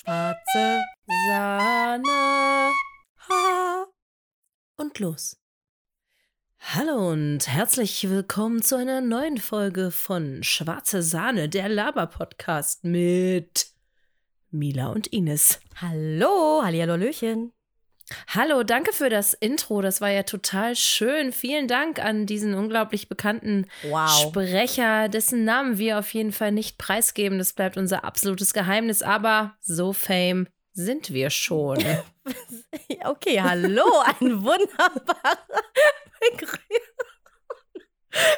Schwarze Sahne. Ha. Und los. Hallo und herzlich willkommen zu einer neuen Folge von Schwarze Sahne, der Laber-Podcast mit Mila und Ines. Hallo, Hallihallöchen. Hallo, danke für das Intro. Das war ja total schön. Vielen Dank an diesen unglaublich bekannten Wow. Sprecher, dessen Namen wir auf jeden Fall nicht preisgeben. Das bleibt unser absolutes Geheimnis. Aber so fame sind wir schon. Okay, hallo, ein wunderbarer Begrüßung.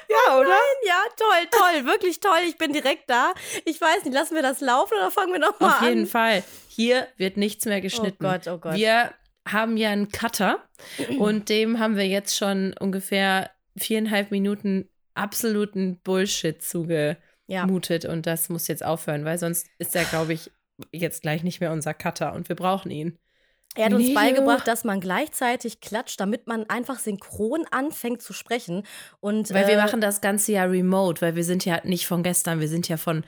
ja, oder? Ja, toll, toll, wirklich toll. Ich bin direkt da. Ich weiß nicht, lassen wir das laufen oder fangen wir nochmal Auf an? jeden Fall. Hier wird nichts mehr geschnitten. Oh Gott, oh Gott. Wir haben ja einen Cutter und dem haben wir jetzt schon ungefähr viereinhalb Minuten absoluten Bullshit zugemutet ja. und das muss jetzt aufhören, weil sonst ist er, glaube ich, jetzt gleich nicht mehr unser Cutter und wir brauchen ihn. Er hat uns Neo. beigebracht, dass man gleichzeitig klatscht, damit man einfach synchron anfängt zu sprechen. Und, Weil wir äh, machen das Ganze ja remote, weil wir sind ja nicht von gestern, wir sind ja von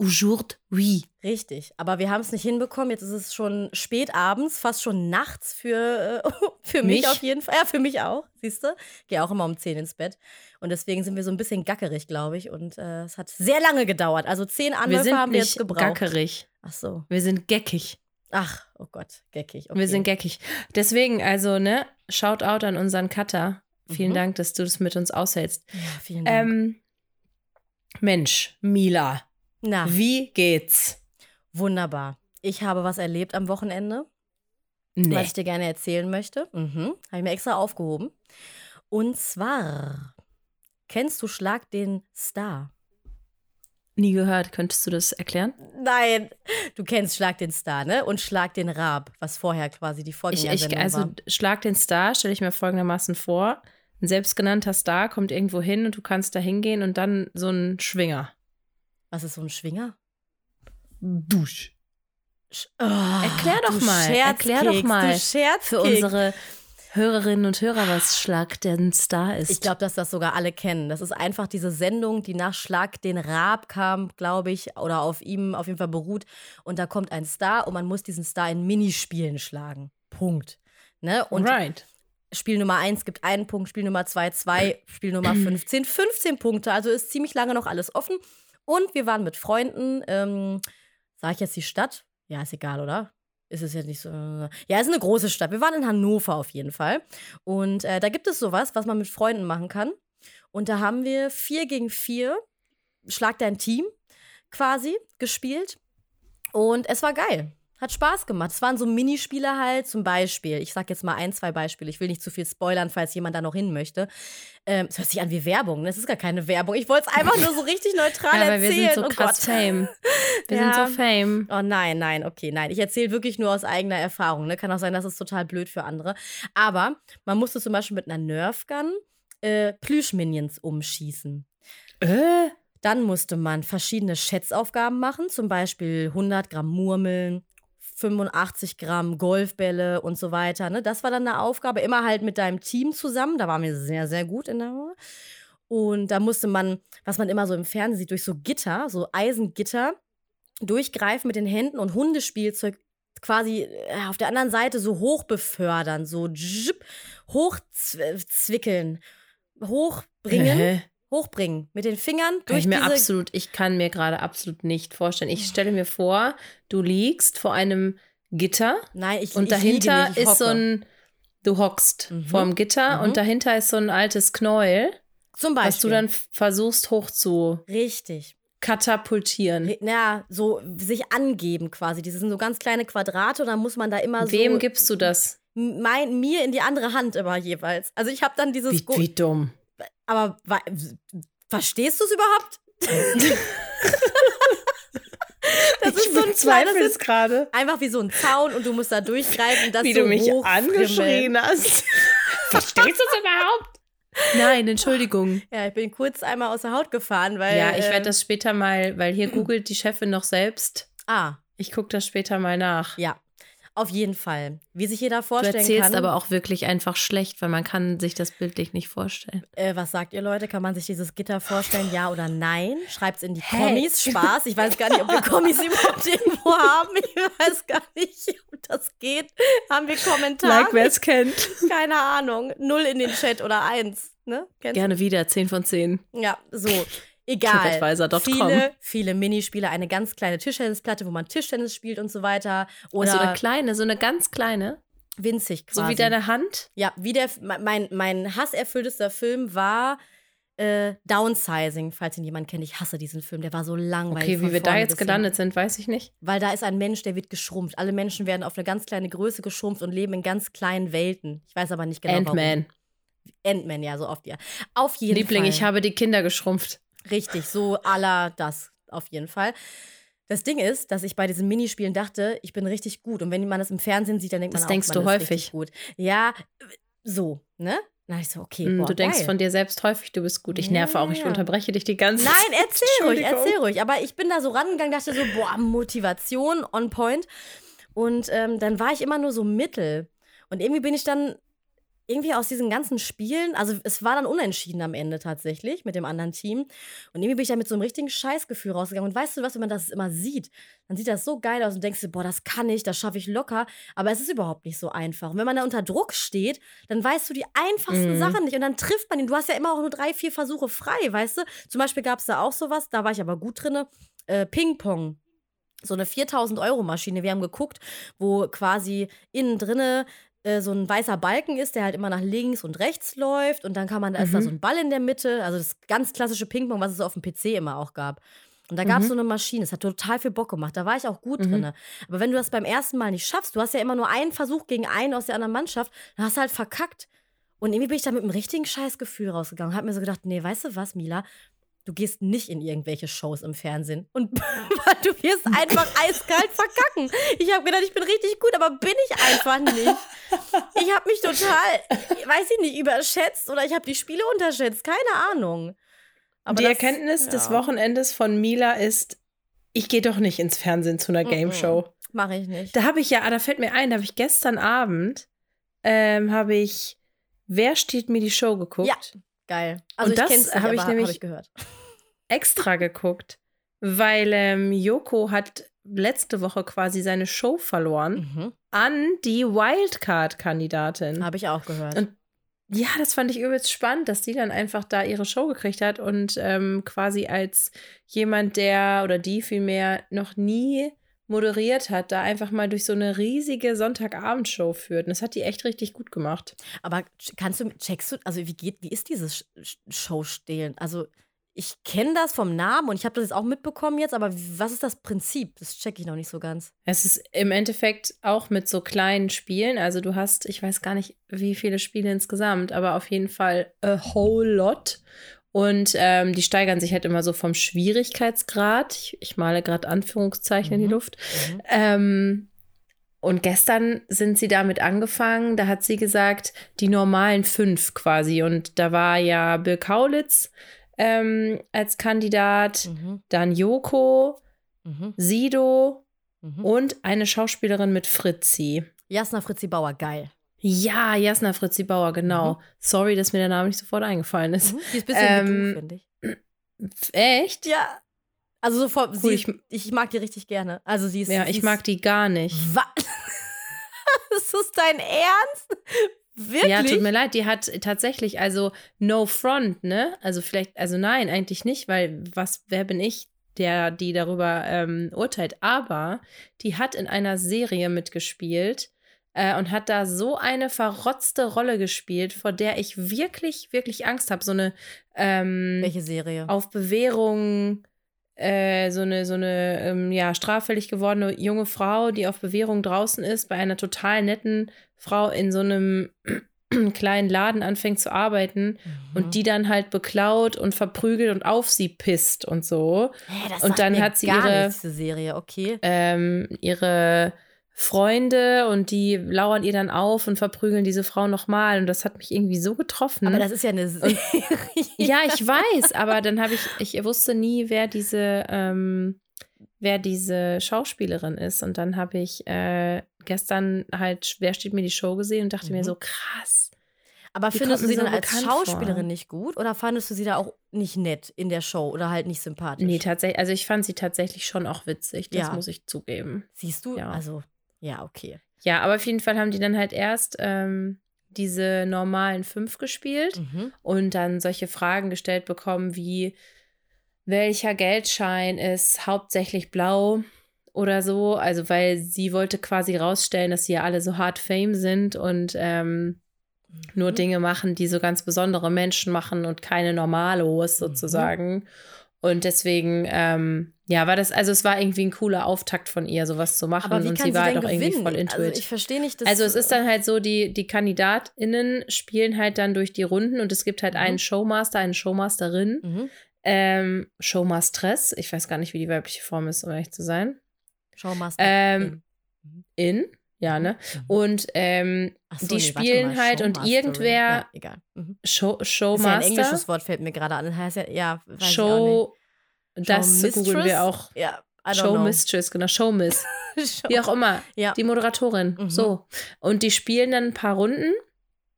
aujourd'hui. Richtig, aber wir haben es nicht hinbekommen. Jetzt ist es schon spät abends, fast schon nachts für, äh, für mich, Mich? auf jeden Fall. Ja, für mich auch, siehst du? Gehe auch immer um 10 ins Bett. Und deswegen sind wir so ein bisschen gackerig, glaube ich. Und äh, es hat sehr lange gedauert. Also zehn Wir Anläufe sind haben wir jetzt gebraucht. gackerig, Ach so. wir sind geckig. Ach, oh Gott, geckig. Okay. Wir sind geckig. Deswegen, also, ne, Shoutout an unseren Cutter. Vielen Mhm. Dank, dass du das mit uns aushältst. Ja, vielen Dank. Ähm, Mensch, Mila, Na, wie geht's? wunderbar. Ich habe was erlebt am Wochenende. was Nee. ich dir gerne erzählen möchte. Mhm. Habe ich mir extra aufgehoben. Und zwar, kennst du Schlag den Star? Nie gehört. Könntest du das erklären? Nein, du kennst Schlag den Star, ne? Und Schlag den Rab, was vorher quasi die Ich, Vorgängersendung ich, also, war. Schlag den Star, stelle ich mir folgendermaßen vor. Ein selbstgenannter Star kommt irgendwo hin und du kannst da hingehen und dann so ein Schwinger. Was ist so ein Schwinger? Dusch. Sch oh, Erklär doch du mal, erklär doch mal. Für unsere Hörerinnen und Hörer, was Schlag den Star ist. Ich glaube, dass das sogar alle kennen. Das ist einfach diese Sendung, die nach Schlag den Raab kam, glaube ich, oder auf ihm auf jeden Fall beruht. Und da kommt ein Star und man muss diesen Star in Minispielen schlagen. Punkt. Ne? Und right. Spiel Nummer 1 gibt einen Punkt, Spiel Nummer 2 2, Spiel Nummer 15 15 Punkte. Also ist ziemlich lange noch alles offen. Und wir waren mit Freunden, ähm, sag ich jetzt die Stadt? Ja, ist egal, oder? Ist es jetzt nicht so. Ja, ist eine große Stadt. Wir waren in Hannover auf jeden Fall. Und äh, da gibt es sowas, was man mit Freunden machen kann. Und da haben wir 4 gegen 4, Schlag dein Team quasi gespielt. Und es war geil. Hat Spaß gemacht. Es waren so Minispiele halt, zum Beispiel. Ich sag jetzt mal ein, zwei Beispiele. Ich will nicht zu viel spoilern, falls jemand da noch hin möchte. Ähm, es hört sich an wie Werbung. ne? Es ist gar keine Werbung. Ich wollte es einfach nur so richtig neutral Ja, weil wir erzählen. sind so oh krass Gott. fame. Wir Ja. sind so fame. Oh nein, nein, okay, nein. Ich erzähle wirklich nur aus eigener Erfahrung. Ne? Kann auch sein, dass es total blöd für andere. Aber man musste zum Beispiel mit einer Nerfgun äh, Plüschminions umschießen. Äh? Dann musste man verschiedene Schätzaufgaben machen, zum Beispiel 100 Gramm Murmeln, 85 Gramm Golfbälle und so weiter. Ne? Das war dann eine Aufgabe, immer halt mit deinem Team zusammen. Da waren wir sehr, sehr gut in der Und da musste man, was man immer so im Fernsehen sieht, durch so Gitter, so Eisengitter, durchgreifen mit den Händen und Hundespielzeug quasi äh, auf der anderen Seite so hoch befördern, so hochzwickeln, hochbringen, Hä? Hochbringen mit den Fingern Kann durch ich mir absolut, ich kann mir gerade absolut nicht vorstellen. Ich stelle mir vor, du liegst vor einem Gitter Nein, ich und ich dahinter nicht, ich ist so ein, du hockst Mhm. vor dem Gitter Mhm. und dahinter ist so ein altes Knäuel, Zum Beispiel. was du dann versuchst hoch zu Richtig. katapultieren. Re- Ja, so sich angeben quasi. Das sind so ganz kleine Quadrate und dann muss man da immer Wem so. gibst du das? Mein, mir in die andere Hand immer jeweils. Also ich habe dann dieses. Wie, wie dumm. Aber verstehst du es überhaupt? das ist so ein es gerade. Einfach wie so ein Zaun und du musst da durchgreifen, dass Wie so du mich angeschrien hast. Verstehst du es überhaupt? Nein, Entschuldigung. Ja, ich bin kurz einmal aus der Haut gefahren, weil. Ja, ich werde das später mal, weil hier googelt die Chefin noch selbst. Ah, Ich gucke das später mal nach. ja. Auf jeden Fall. Wie sich jeder vorstellen kann. Du erzählst kann, aber auch wirklich einfach schlecht, weil man kann sich das bildlich nicht vorstellen. Äh, was sagt ihr Leute? Kann man sich dieses Gitter vorstellen, ja oder nein? Schreibt es in die hey. Kommis. Spaß. Ich weiß gar nicht, ob wir Kommis überhaupt irgendwo haben. Ich weiß gar nicht, ob das geht. Haben wir Kommentare? Like, wer es kennt. Keine Ahnung. Null in den Chat oder eins. Ne? Gerne wieder, 10 von 10. Ja, so. Egal. Viele, viele Minispiele, eine ganz kleine Tischtennisplatte, wo man Tischtennis spielt und so weiter. Oder so eine kleine, so eine ganz kleine. Winzig quasi. So wie deine Hand? Ja, wie der, mein, mein hasserfülltester Film war äh, Downsizing, falls ihn jemand kennt. Ich hasse diesen Film, der war so langweilig. Okay, wie wir da jetzt gelandet sind, weiß ich nicht. Weil da ist ein Mensch, der wird geschrumpft. Alle Menschen werden auf eine ganz kleine Größe geschrumpft und leben in ganz kleinen Welten. Ich weiß aber nicht genau Ant-Man. Ant-Man, ja, so oft, ja. Auf jeden Liebling, Fall. ich habe die Kinder geschrumpft. Richtig, so aller das auf jeden Fall. Das Ding ist, dass ich bei diesen Minispielen dachte, ich bin richtig gut. Und wenn man das im Fernsehen sieht, dann denkt das man auch, denkst man du häufig. gut. Ja, so, ne? Na, ich so, okay. Mm, boah, du denkst geil. von dir selbst häufig, du bist gut. Ich nerve auch, ich unterbreche dich die ganze Zeit. Nein, erzähl ruhig, erzähl ruhig. Aber ich bin da so rangegangen, dachte so, boah, Motivation on point. Und ähm, dann war ich immer nur so mittel. Und irgendwie bin ich dann irgendwie aus diesen ganzen Spielen, also es war dann unentschieden am Ende tatsächlich mit dem anderen Team. Und irgendwie bin ich da mit so einem richtigen Scheißgefühl rausgegangen. Und weißt du was, wenn man das immer sieht, dann sieht das so geil aus und denkst du, boah, das kann ich, das schaffe ich locker. Aber es ist überhaupt nicht so einfach. Und wenn man da unter Druck steht, dann weißt du die einfachsten mhm. Sachen nicht. Und dann trifft man ihn. Du hast ja immer auch nur drei, vier Versuche frei, weißt du? Zum Beispiel gab es da auch sowas, da war ich aber gut drin. Äh, Ping-Pong so eine 4000 Euro Maschine. Wir haben geguckt, wo quasi innen drinne äh, so ein weißer Balken ist, der halt immer nach links und rechts läuft und dann kann man, da ist da so mhm. ein Ball in der Mitte, also das ganz klassische Ping-Pong, was es auf dem PC immer auch gab. Und da gab es mhm. so eine Maschine, es hat total viel Bock gemacht, da war ich auch gut mhm. drin. Aber wenn du das beim ersten Mal nicht schaffst, du hast ja immer nur einen Versuch gegen einen aus der anderen Mannschaft, dann hast du halt verkackt. Und irgendwie bin ich da mit einem richtigen Scheißgefühl rausgegangen. Hab mir so gedacht, nee, weißt du was, Mila? Du gehst nicht in irgendwelche Shows im Fernsehen und du wirst einfach eiskalt verkacken. Ich habe gedacht, ich bin richtig gut, aber bin ich einfach nicht. Ich habe mich total, weiß ich nicht, überschätzt oder ich habe die Spiele unterschätzt, keine Ahnung. Aber die das, Erkenntnis ja. des Wochenendes von Mila ist, ich gehe doch nicht ins Fernsehen zu einer Game Show. Mache ich nicht. Da habe ich ja, da fällt mir ein, da habe ich gestern Abend, ähm, habe ich Wer steht mir die Show geguckt? Ja, geil. Also und das habe ich nämlich hab ich gehört extra geguckt, weil ähm, Joko hat letzte Woche quasi seine Show verloren mhm. an die Wildcard-Kandidatin. Habe ich auch gehört. Und ja, das fand ich übelst spannend, dass die dann einfach da ihre Show gekriegt hat und ähm, quasi als jemand, der oder die vielmehr noch nie moderiert hat, da einfach mal durch so eine riesige Sonntagabendshow führt. Und das hat die echt richtig gut gemacht. Aber kannst du, checkst du, also wie geht, wie ist dieses Show stehlen? Also ich kenne das vom Namen und ich habe das jetzt auch mitbekommen jetzt, aber was ist das Prinzip? Das checke ich noch nicht so ganz. Es ist im Endeffekt auch mit so kleinen Spielen. Also du hast, ich weiß gar nicht, wie viele Spiele insgesamt, aber auf jeden Fall a whole lot. Und ähm, die steigern sich halt immer so vom Schwierigkeitsgrad. Ich, ich male gerade Anführungszeichen mhm. in die mhm. Luft. Mhm. Ähm, und gestern sind sie damit angefangen. Da hat sie gesagt, die normalen fünf quasi. Und da war ja Bill Kaulitz, ähm, als Kandidat, mhm. dann Joko, mhm. Sido mhm. und eine Schauspielerin mit Fritzi. Jasna Fritzi Bauer, geil. Ja, Jasna Fritzi Bauer, genau. Mhm. Sorry, dass mir der Name nicht sofort eingefallen ist. Mhm. Die ist ein bisschen ähm, finde ich. Echt? Ja. Also sofort, cool, sie, ich, ich, mag die richtig gerne. Also sie ist. Ja, sie ich mag die gar nicht. Was? ist das dein Ernst? Wirklich? Ja, tut mir leid, die hat tatsächlich, also no front, ne? Also vielleicht, also nein, eigentlich nicht, weil was, wer bin ich, der die darüber ähm, urteilt? Aber die hat in einer Serie mitgespielt äh, und hat da so eine verrotzte Rolle gespielt, vor der ich wirklich, wirklich Angst habe. So eine ähm, Welche Serie? Auf Bewährung äh, so eine, so eine ähm, ja, straffällig gewordene junge Frau, die auf Bewährung draußen ist, bei einer total netten Frau in so einem kleinen Laden anfängt zu arbeiten mhm. und die dann halt beklaut und verprügelt und auf sie pisst und so. Hey, und dann hat sie ihre Serie, okay. Ähm, ihre Freunde und die lauern ihr dann auf und verprügeln diese Frau nochmal. Und das hat mich irgendwie so getroffen. Aber das ist ja eine Serie. Ja, ich weiß, aber dann habe ich, ich wusste nie, wer diese, ähm, wer diese Schauspielerin ist. Und dann habe ich äh, gestern halt Wer steht mir die Show gesehen und dachte Mhm. mir so, krass. Aber findest du sie dann als Schauspielerin vor. nicht gut oder fandest du sie da auch nicht nett in der Show oder halt nicht sympathisch? Nee, tatsächlich, also ich fand sie tatsächlich schon auch witzig, das Ja. muss ich zugeben. Siehst du? Ja. Also, ja, okay. Ja, aber auf jeden Fall haben die dann halt erst ähm, diese normalen fünf gespielt Mhm. und dann solche Fragen gestellt bekommen wie, welcher Geldschein ist hauptsächlich blau oder so. Also, weil sie wollte quasi rausstellen, dass sie ja alle so hart Fame sind und ähm, nur Mhm. Dinge machen, die so ganz besondere Menschen machen und keine Normalos Mhm. sozusagen. Und deswegen, ähm, ja, war das, also es war irgendwie ein cooler Auftakt von ihr, sowas zu machen. Aber wie und sie sie war halt auch irgendwie gewinnen? voll into also ich verstehe nicht, dass Also es ist dann halt so, die, die KandidatInnen spielen halt dann durch die Runden und es gibt halt Mhm. einen Showmaster, eine Showmasterin, mhm. ähm, Showmastress, ich weiß gar nicht, wie die weibliche Form ist, um ehrlich zu sein. Showmaster. Ähm, In, ja, ne? Mhm. Und ähm, so, die nee, spielen mal, halt und irgendwer- Ja, egal. Mhm. Show, Ist ja ein Showmaster, englisches Wort, fällt mir gerade an. Heißt ja, ja, weiß ich auch Show, das googeln wir auch. nicht. Ja, Show know. Mistress, genau, Showmiss. Show. Wie auch immer. Ja. Die Moderatorin. Mhm. So. Und die spielen dann ein paar Runden.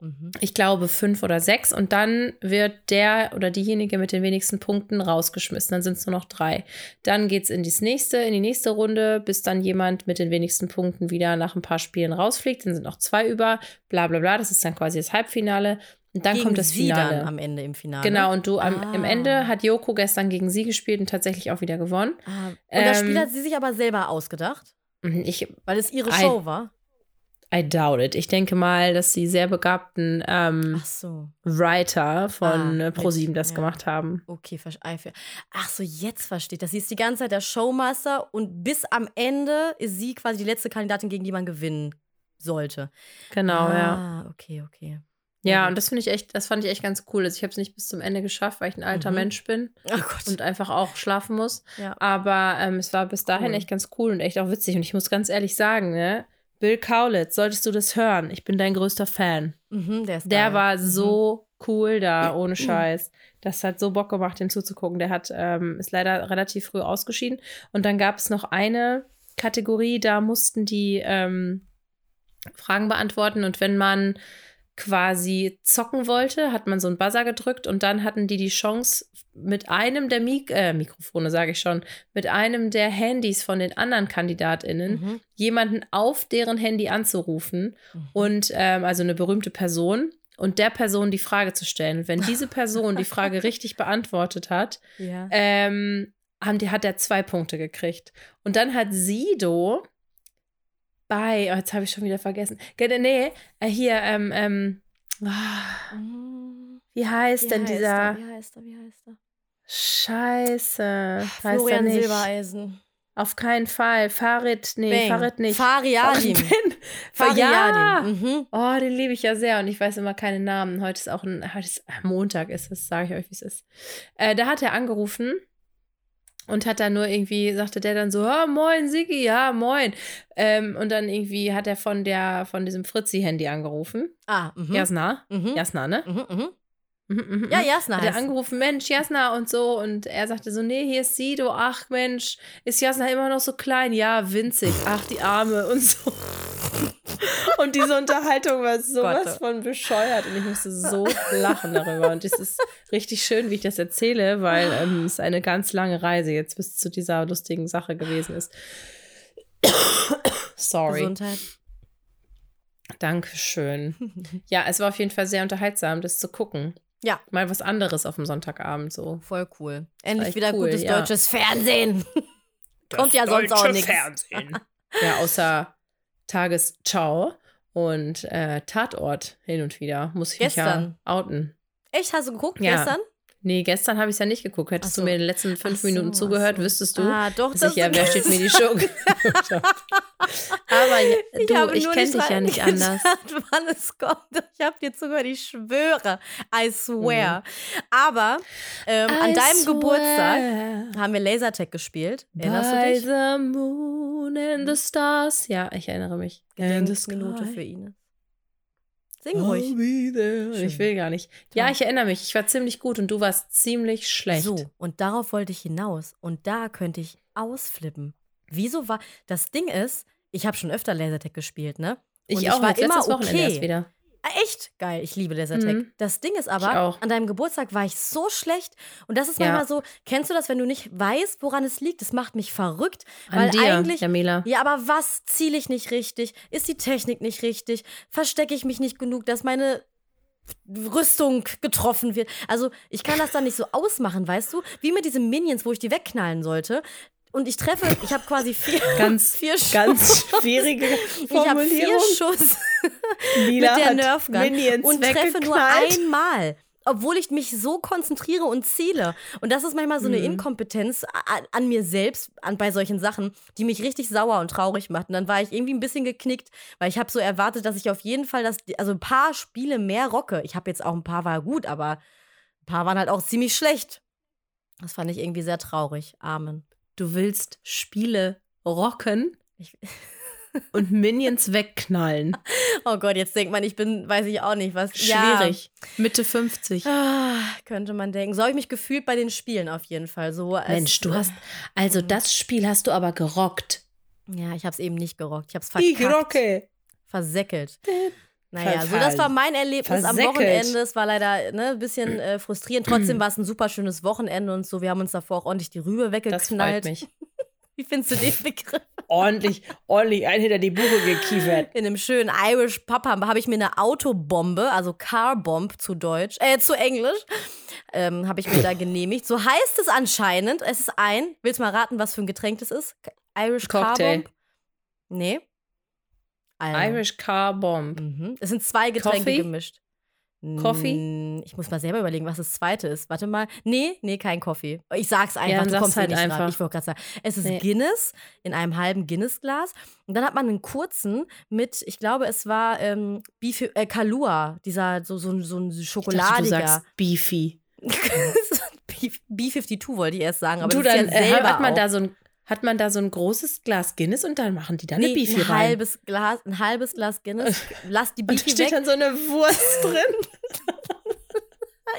Mhm. ich glaube, fünf oder sechs. Und dann wird der oder diejenige mit den wenigsten Punkten rausgeschmissen. Dann sind es nur noch drei. Dann geht es in das nächste, in die nächste Runde, bis dann jemand mit den wenigsten Punkten wieder nach ein paar Spielen rausfliegt. Dann sind noch zwei über, bla bla bla. Das ist dann quasi das Halbfinale. Und dann Gegen kommt das sie Finale. dann am Ende im Finale. Genau, und du am, Ah. am Ende hat Joko gestern gegen sie gespielt und tatsächlich auch wieder gewonnen. Ah, und das Spiel Ähm, hat sie sich aber selber ausgedacht, Ich, weil es ihre Ein- Show war. I doubt it. Ich denke mal, dass die sehr begabten ähm, so. Writer von Ah, äh, ProSieben das ja. gemacht haben. Okay, ver- ah, ver- ach so, jetzt versteht das. Sie ist die ganze Zeit der Showmaster und bis am Ende ist sie quasi die letzte Kandidatin, gegen die man gewinnen sollte. Genau, ja. Ah, okay, okay. Ja, und das finde ich echt, das fand ich echt ganz cool. Also ich habe es nicht bis zum Ende geschafft, weil ich ein alter Mhm. Mensch bin Oh Gott. und einfach auch schlafen muss. ja. Aber ähm, es war bis dahin Cool. echt ganz cool und echt auch witzig. Und ich muss ganz ehrlich sagen, ne, Bill Kaulitz, solltest du das hören? Ich bin dein größter Fan. Mhm, der Der war Mhm. so cool da, ohne Scheiß. Das hat so Bock gemacht, dem zuzugucken. Der hat, ähm, ist leider relativ früh ausgeschieden. Und dann gab es noch eine Kategorie, da mussten die ähm, Fragen beantworten. Und wenn man quasi zocken wollte, hat man so einen Buzzer gedrückt und dann hatten die die Chance, mit einem der Mik äh, Mikrofone, sage ich schon, mit einem der Handys von den anderen KandidatInnen Mhm. jemanden auf deren Handy anzurufen Mhm. und ähm, also eine berühmte Person und der Person die Frage zu stellen. Und wenn diese Person die Frage richtig beantwortet hat, ja. ähm, haben die, hat er zwei Punkte gekriegt. Und dann hat Sido bei, oh, jetzt habe ich schon wieder vergessen. Ge- Nee, äh, hier, ähm, ähm, Mhm. wie heißt Wie denn heißt dieser Er? Wie heißt er? Wie heißt er? Scheiße? Heißt er Florian nicht. Silbereisen. Auf keinen Fall. Farid, nee, Bang. Farid nicht. Fariadim. Fariadim. Mhm. Oh, den liebe ich ja sehr und ich weiß immer keine Namen. Heute ist auch ein, heute ist Montag ist es, sage ich euch, wie es ist. Äh, da hat er angerufen und hat dann nur irgendwie, sagte der dann so, oh, moin, Sigi, ja, moin. Ähm, und dann irgendwie hat er von der, von diesem Fritzi-Handy angerufen. Ah, mhm. Jasna. Mhm. Jasna, ne? Mhm, mhm. Mhm, mhm, Ja. Jasna Hat er angerufen, Mensch, Jasna und so. Und er sagte so, nee, hier ist Sido. Ach, Mensch, ist Jasna immer noch so klein? Ja, winzig. Ach, die Arme und so. Und diese Unterhaltung war sowas Gott. von bescheuert. Und ich musste so lachen darüber. Und es ist richtig schön, wie ich das erzähle, weil ähm, es eine ganz lange Reise jetzt bis zu dieser lustigen Sache gewesen ist. Sorry. Gesundheit. Dankeschön. Ja, es war auf jeden Fall sehr unterhaltsam, das zu gucken. Ja. Mal was anderes auf dem Sonntagabend so. Voll cool. Endlich wieder cool, gutes ja. deutsches Fernsehen. Kommt ja sonst auch nichts. Ja, außer Tagesschau und äh, Tatort hin und wieder. Muss ich mich Gestern. ja outen. Echt, hast du geguckt Ja. gestern? Nee, gestern habe ich es ja nicht geguckt. Hättest so. du mir in den letzten fünf so, Minuten zugehört, so. wüsstest du, Ah, doch, ich du wer steht mir die Show. Aber ja, du, ich nur kenne dich ja nicht anders. wann es kommt. Ich habe dir zugehört, ich schwöre. I swear. Aber ähm, an Mhm. Deinem Geburtstag swear. haben wir Lasertag gespielt. Erinnerst du By dich? the moon and the stars. Ja, ich erinnere mich. And the Minute sky. für Ines. Sing ruhig. Ich will gar nicht. Ja, ich erinnere mich. Ich war ziemlich gut und du warst ziemlich schlecht. So, und darauf wollte ich hinaus. Und da könnte ich ausflippen. Wieso war. Das Ding ist, ich habe schon öfter Lasertag gespielt, ne? Und Ich, auch, war immer letztes Wochenende okay. erst wieder. Echt geil, ich liebe Lasertag. Mhm. Das Ding ist aber, an deinem Geburtstag war ich so schlecht. Und das ist Ja. manchmal so, kennst du das, wenn du nicht weißt, woran es liegt? Das macht mich verrückt. An weil dir, eigentlich, Jamila. ja, aber was ziele ich nicht richtig? Ist die Technik nicht richtig? Verstecke ich mich nicht genug, dass meine Rüstung getroffen wird? Also, ich kann das dann nicht so ausmachen, weißt du? Wie mit diesen Minions, wo ich die wegknallen sollte. Und ich treffe, ich habe quasi vier, Ganz, vier Schuss. ganz schwierige Ich habe vier Formulierung. Schuss Mila mit der hat Nerf Gun Minions und treffe nur einmal. Obwohl ich mich so konzentriere und ziele. Und das ist manchmal so eine Mhm. Inkompetenz an, an mir selbst, an, bei solchen Sachen, die mich richtig sauer und traurig macht. Und dann war ich irgendwie ein bisschen geknickt, weil ich habe so erwartet, dass ich auf jeden Fall das, also ein paar Spiele mehr rocke. Ich habe jetzt auch ein paar war gut, aber ein paar waren halt auch ziemlich schlecht. Das fand ich irgendwie sehr traurig. Amen. Du willst Spiele rocken Ich, und Minions wegknallen. oh Gott, jetzt denkt man, ich bin, weiß ich auch nicht, was. Ja. Schwierig. Mitte 50. Ah, könnte man denken. So habe ich mich gefühlt bei den Spielen auf jeden Fall. So als, Mensch, du hast. Also, das Spiel hast du aber gerockt. Ja, ich habe es eben nicht gerockt. Ich habe es Ich verkackt. rocke. Versäckelt. Naja, so das war mein Erlebnis am Versäckelt. Wochenende. Es war leider ne, ein bisschen äh, frustrierend. Trotzdem war es ein super schönes Wochenende und so. Wir haben uns davor auch ordentlich die Rübe Das weggeknallt. freut mich. Wie findest du den Begriff? Ordentlich, ordentlich ein hinter die Buche gekiefert. In einem schönen Irish Pub habe hab ich mir eine Autobombe, also Carbomb zu Deutsch, äh, zu Englisch, ähm, habe ich mir da genehmigt. So heißt es anscheinend. Es ist ein, willst du mal raten, was für ein Getränk das ist? Irish Cocktail. Carbomb? Nee. Also, Irish Car Bomb. Mhm. Es sind zwei Getränke Coffee? gemischt. Coffee? Ich muss mal selber überlegen, was das zweite ist. Warte mal. Nee, nee, kein Coffee. Ich sag's einfach, dann du kommst halt nicht einfach. Ich wollte gerade sagen. Es ist Nee. Guinness in einem halben Guinness-Glas. Und dann hat man einen kurzen mit, ich glaube, es war ähm, Beef, äh, Kalua, dieser so, so, so ein Ich dachte, du Schokoladiger. sagst Beefy. B- B52 wollte ich erst sagen, aber du, das dann ist ja äh, hat man auch. da so ein. Hat man da so ein großes Glas Guinness und dann machen die da eine Nee, Beefy ein rein. halbes Glas, ein halbes Glas Guinness. Lass die und da Beefy steht weg. dann so eine Wurst drin.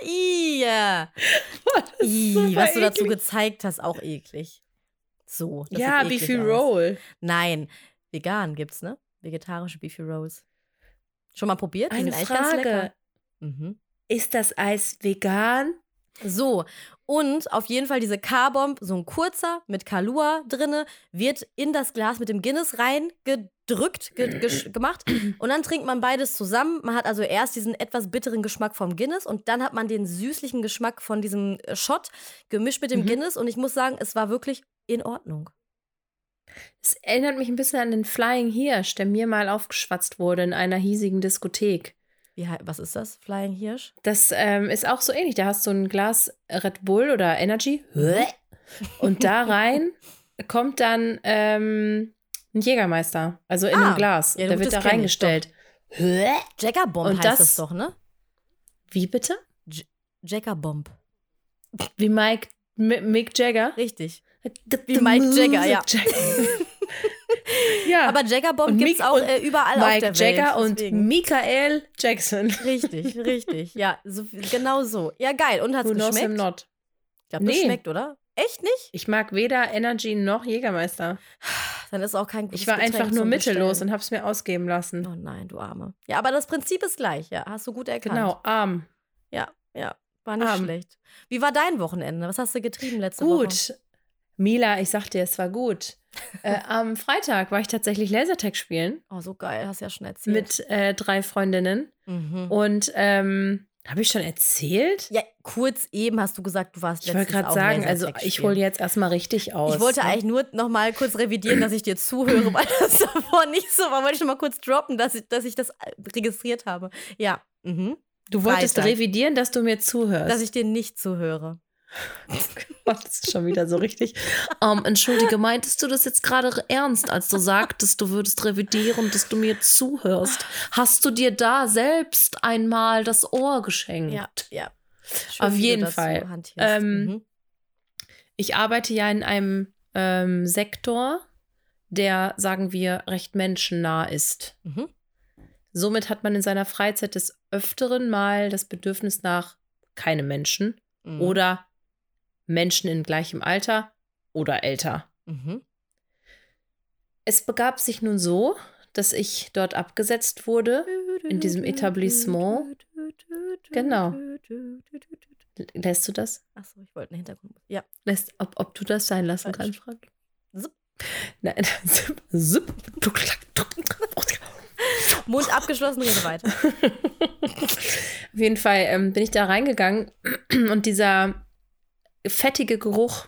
Ja. Ih, super was du dazu gezeigt hast, auch eklig. So. das ja, Beefy aus. Roll. Nein, vegan gibt's, ne? Vegetarische Beefy Rolls. Schon mal probiert? Die Eine sind eigentlich ganz lecker. Frage. Mhm. Ist das Eis vegan? So, und auf jeden Fall diese Carbomb, so ein kurzer mit Kalua drinne, wird in das Glas mit dem Guinness reingedrückt, ge gesch- gemacht. Und dann trinkt man beides zusammen. Man hat also erst diesen etwas bitteren Geschmack vom Guinness und dann hat man den süßlichen Geschmack von diesem äh, Shot gemischt mit dem Mhm. Guinness. Und ich muss sagen, es war wirklich in Ordnung. Es erinnert mich ein bisschen an den Flying Hirsch, der mir mal aufgeschwatzt wurde in einer hiesigen Diskothek. Wie, was ist das? Flying Hirsch? Das ähm, ist auch so ähnlich. Da hast du ein Glas Red Bull oder Energy und da rein kommt dann ähm, ein Jägermeister, also in Ah, einem Glas. ja, der wird da reingestellt. Jaggerbomb Und heißt das- das doch, ne? Wie bitte? Jaggerbomb. Wie Mike Mick Jagger? Richtig. Wie Mike Jagger, ja. Ja. Aber Jaggerbomb gibt's Mick- auch äh, überall auf Mike der Welt. Jagger und. Michael Jackson. Richtig, richtig. Ja, so, genau so. Ja, geil. Und hat's Who knows him geschmeckt? not? Ich glaube, das Nee. schmeckt, oder? Echt nicht? Ich mag weder Energy noch Jägermeister. Dann ist auch kein gutes Ich war Getränk einfach nur mittellos und hab's mir ausgeben lassen. Oh nein, du Arme. Ja, aber das Prinzip ist gleich, ja. Hast du gut erkannt. Genau, arm. Ja, ja. War nicht Arm. schlecht. Wie war dein Wochenende? Was hast du getrieben letzte Woche? Gut. Mila, ich sag dir, es war gut. Äh, am Freitag war ich tatsächlich Lasertag spielen Oh, so geil. Hast ja schon erzählt. mit äh, drei Freundinnen. Mhm. Und ähm, habe ich schon erzählt? Ja, kurz eben hast du gesagt, du warst Ich wollte gerade sagen, also Lasertag ich spielen. hole jetzt erstmal richtig aus. Ich wollte ne? eigentlich nur noch mal kurz revidieren, dass ich dir zuhöre, weil das davor nicht so war. Wollte ich noch mal kurz droppen, dass ich, dass ich das registriert habe. Ja. Mhm. Du wolltest Freitag. revidieren, dass du mir zuhörst. Dass ich dir nicht zuhöre. Das ist schon wieder so richtig. Ähm, entschuldige, meintest du das jetzt gerade ernst, als du sagtest, du würdest revidieren, dass du mir zuhörst? Hast du dir da selbst einmal das Ohr geschenkt? Ja, ja. Schön, Auf jeden Fall. Ähm, Mhm. Ich arbeite ja in einem ähm, Sektor, der, sagen wir, recht menschennah ist. Mhm. Somit hat man in seiner Freizeit des Öfteren mal das Bedürfnis nach keine Menschen Mhm. oder Menschen in gleichem Alter oder älter. Mhm. es begab sich nun so, dass ich dort abgesetzt wurde in diesem Etablissement. Genau. Lässt du das? Achso, ich wollte einen Hintergrund. Ja. Lässt, ob, ob du das sein lassen kannst, Frank? Zup. Nein, zip, zip. Mund abgeschlossen, rede weiter. Auf jeden Fall ähm, bin ich da reingegangen und dieser fettige Geruch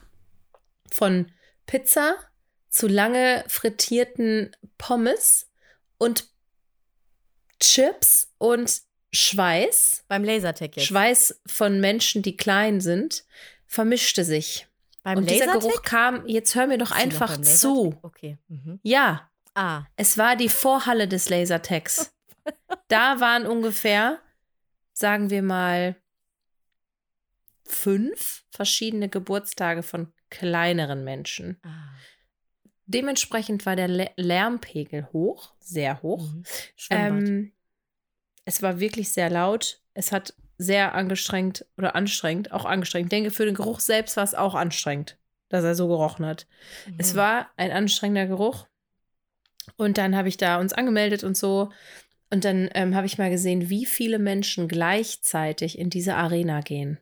von Pizza zu lange frittierten Pommes und Chips und Schweiß, Beim Lasertag jetzt. Schweiß von Menschen, die klein sind, vermischte sich. Beim und dieser? Geruch kam, jetzt hör mir doch einfach zu. Okay. Mhm. Ja, Ah. es war die Vorhalle des Lasertags. da waren ungefähr, sagen wir mal, fünf verschiedene Geburtstage von kleineren Menschen. ah. Dementsprechend war der Lä- Lärmpegel hoch, sehr hoch. Mhm. Ähm, es war wirklich sehr laut. Es hat sehr angestrengt oder anstrengend, auch angestrengt. Ich denke, für den Geruch selbst war es auch anstrengend, dass er so gerochen hat. Es Mhm. war ein anstrengender Geruch. Und dann habe ich da uns angemeldet und so. Und dann ähm, habe ich mal gesehen, wie viele Menschen gleichzeitig in diese Arena gehen.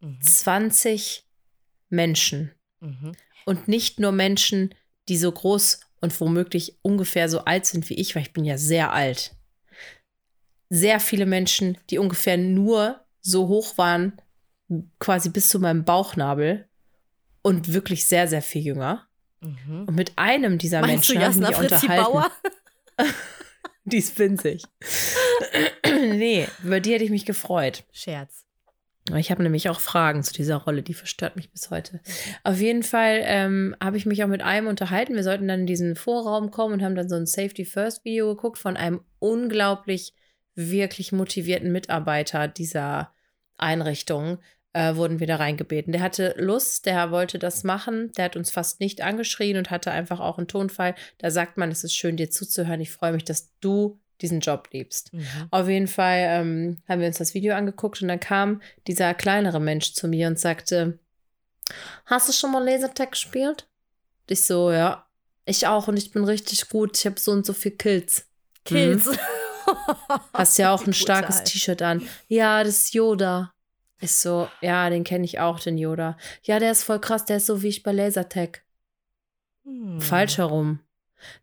Mhm. 20 Menschen. Mhm. Und nicht nur Menschen, die so groß und womöglich ungefähr so alt sind wie ich, weil ich bin ja sehr alt. Sehr viele Menschen, die ungefähr nur so hoch waren, quasi bis zu meinem Bauchnabel und wirklich sehr, sehr viel jünger. Mhm. Und mit einem dieser Meinst Menschen habe ich Jasna mich Fritzi unterhalten. Bauer? Die ist winzig. nee, über die hätte ich mich gefreut. Scherz. Ich habe nämlich auch Fragen zu dieser Rolle, die verstört mich bis heute. Auf jeden Fall ähm, habe ich mich auch mit einem unterhalten. Wir sollten dann in diesen Vorraum kommen und haben dann so ein Safety First Video geguckt von einem unglaublich, wirklich motivierten Mitarbeiter dieser Einrichtung. Äh, wurden wir da reingebeten. Der hatte Lust, der wollte das machen. Der hat uns fast nicht angeschrien und hatte einfach auch einen Tonfall. Da sagt man, es ist schön, dir zuzuhören. Ich freue mich, dass du diesen Job liebst. Mhm. Auf jeden Fall ähm, haben wir uns das Video angeguckt und dann kam dieser kleinere Mensch zu mir und sagte, hast du schon mal Lasertag gespielt? Ich so, ja. Ich auch und ich bin richtig gut. Ich habe so und so viel Kills. Kills. Hast ja auch ein starkes T-Shirt an. Ja, das ist Yoda. Ich so, ja, den kenne ich auch, den Yoda. Ja, der ist voll krass, der ist so wie ich bei Lasertag. Hm. Falsch herum.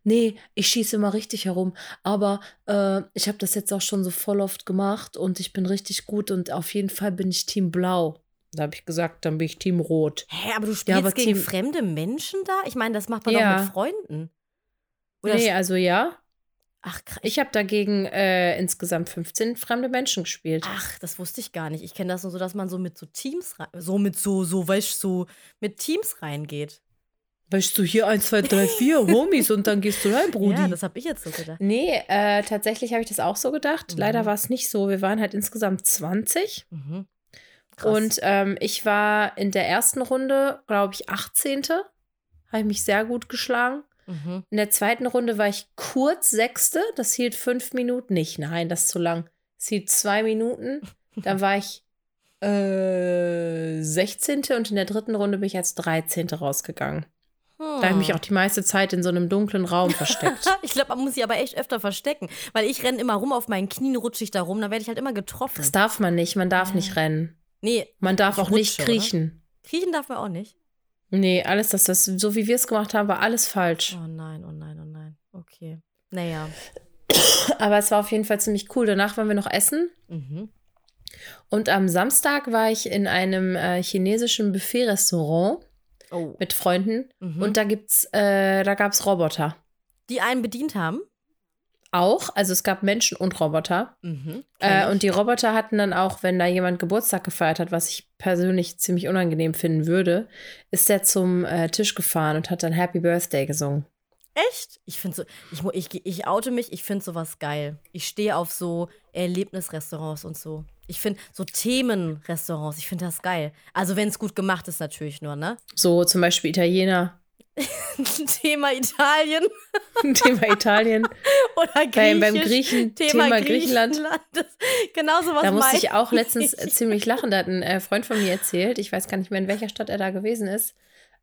Nee, ich schieße immer richtig herum. Aber äh, ich habe das jetzt auch schon so voll oft gemacht und ich bin richtig gut und auf jeden Fall bin ich Team Blau. Da habe ich gesagt, dann bin ich Team Rot. Hä, aber du spielst aber gegen Team- fremde Menschen da? Ich meine, das macht man Ja. doch mit Freunden. Oder nee, also ja. Ach, krass. Ich habe dagegen äh, insgesamt 15 fremde Menschen gespielt. Ach, das wusste ich gar nicht. Ich kenne das nur so, dass man so mit so Teams so mit so, so, weißt so mit Teams reingeht. Weißt du, hier 1, 2, 3, 4 Homies und dann gehst du rein, Brudi. Ja, das habe ich jetzt so gedacht. nee, äh, tatsächlich habe ich das auch so gedacht. Mhm. Leider war es nicht so. Wir waren halt insgesamt 20. Mhm. Und ähm, ich war in der ersten Runde, glaube ich, 18. Habe ich mich sehr gut geschlagen. mhm. In der zweiten Runde war ich kurz Sechste. Das hielt fünf Minuten. Nicht, nein, das ist zu lang. Es hielt zwei Minuten. Dann war ich äh, 16. und in der dritten Runde bin ich als 13. rausgegangen. Da habe ich mich auch die meiste Zeit in so einem dunklen Raum versteckt. Ich glaube, man muss sich aber echt öfter verstecken, weil ich renne immer rum auf meinen Knien, rutsche ich da rum, dann werde ich halt immer getroffen. Das darf man nicht. Man darf nicht rennen. nee, Man darf auch nicht rutsche, oder? kriechen. kriechen darf man auch nicht. Nee, alles, das, das, so wie wir es gemacht haben, war alles falsch. Oh nein, oh nein, oh nein. Okay. Naja. Aber es war auf jeden Fall ziemlich cool. Danach waren wir noch essen. Mhm. Und am Samstag war ich in einem äh, chinesischen Buffet-Restaurant Oh. mit Freunden. Mhm. Und da gibt's, äh, da gab es Roboter. die einen bedient haben. Auch, also es gab Menschen und Roboter. Mhm. Äh, und die Roboter hatten dann auch, wenn da jemand Geburtstag gefeiert hat, was ich persönlich ziemlich unangenehm finden würde, ist der zum äh, Tisch gefahren und hat dann Happy Birthday gesungen. Echt? Ich finde so, ich, ich, ich oute mich, ich finde sowas geil. Ich stehe auf so Erlebnisrestaurants und so. Ich finde so Themenrestaurants, ich finde das geil. Also wenn es gut gemacht ist natürlich nur, ne? So zum Beispiel Italiener, Thema Italien Thema Italien. oder Griechisch. Beim, Griechen, Thema, Griechenland. Das, genau sowas Da musste ich auch letztens äh, ziemlich lachen. Da hat ein äh, Freund von mir erzählt, ich weiß gar nicht mehr, in welcher Stadt er da gewesen ist.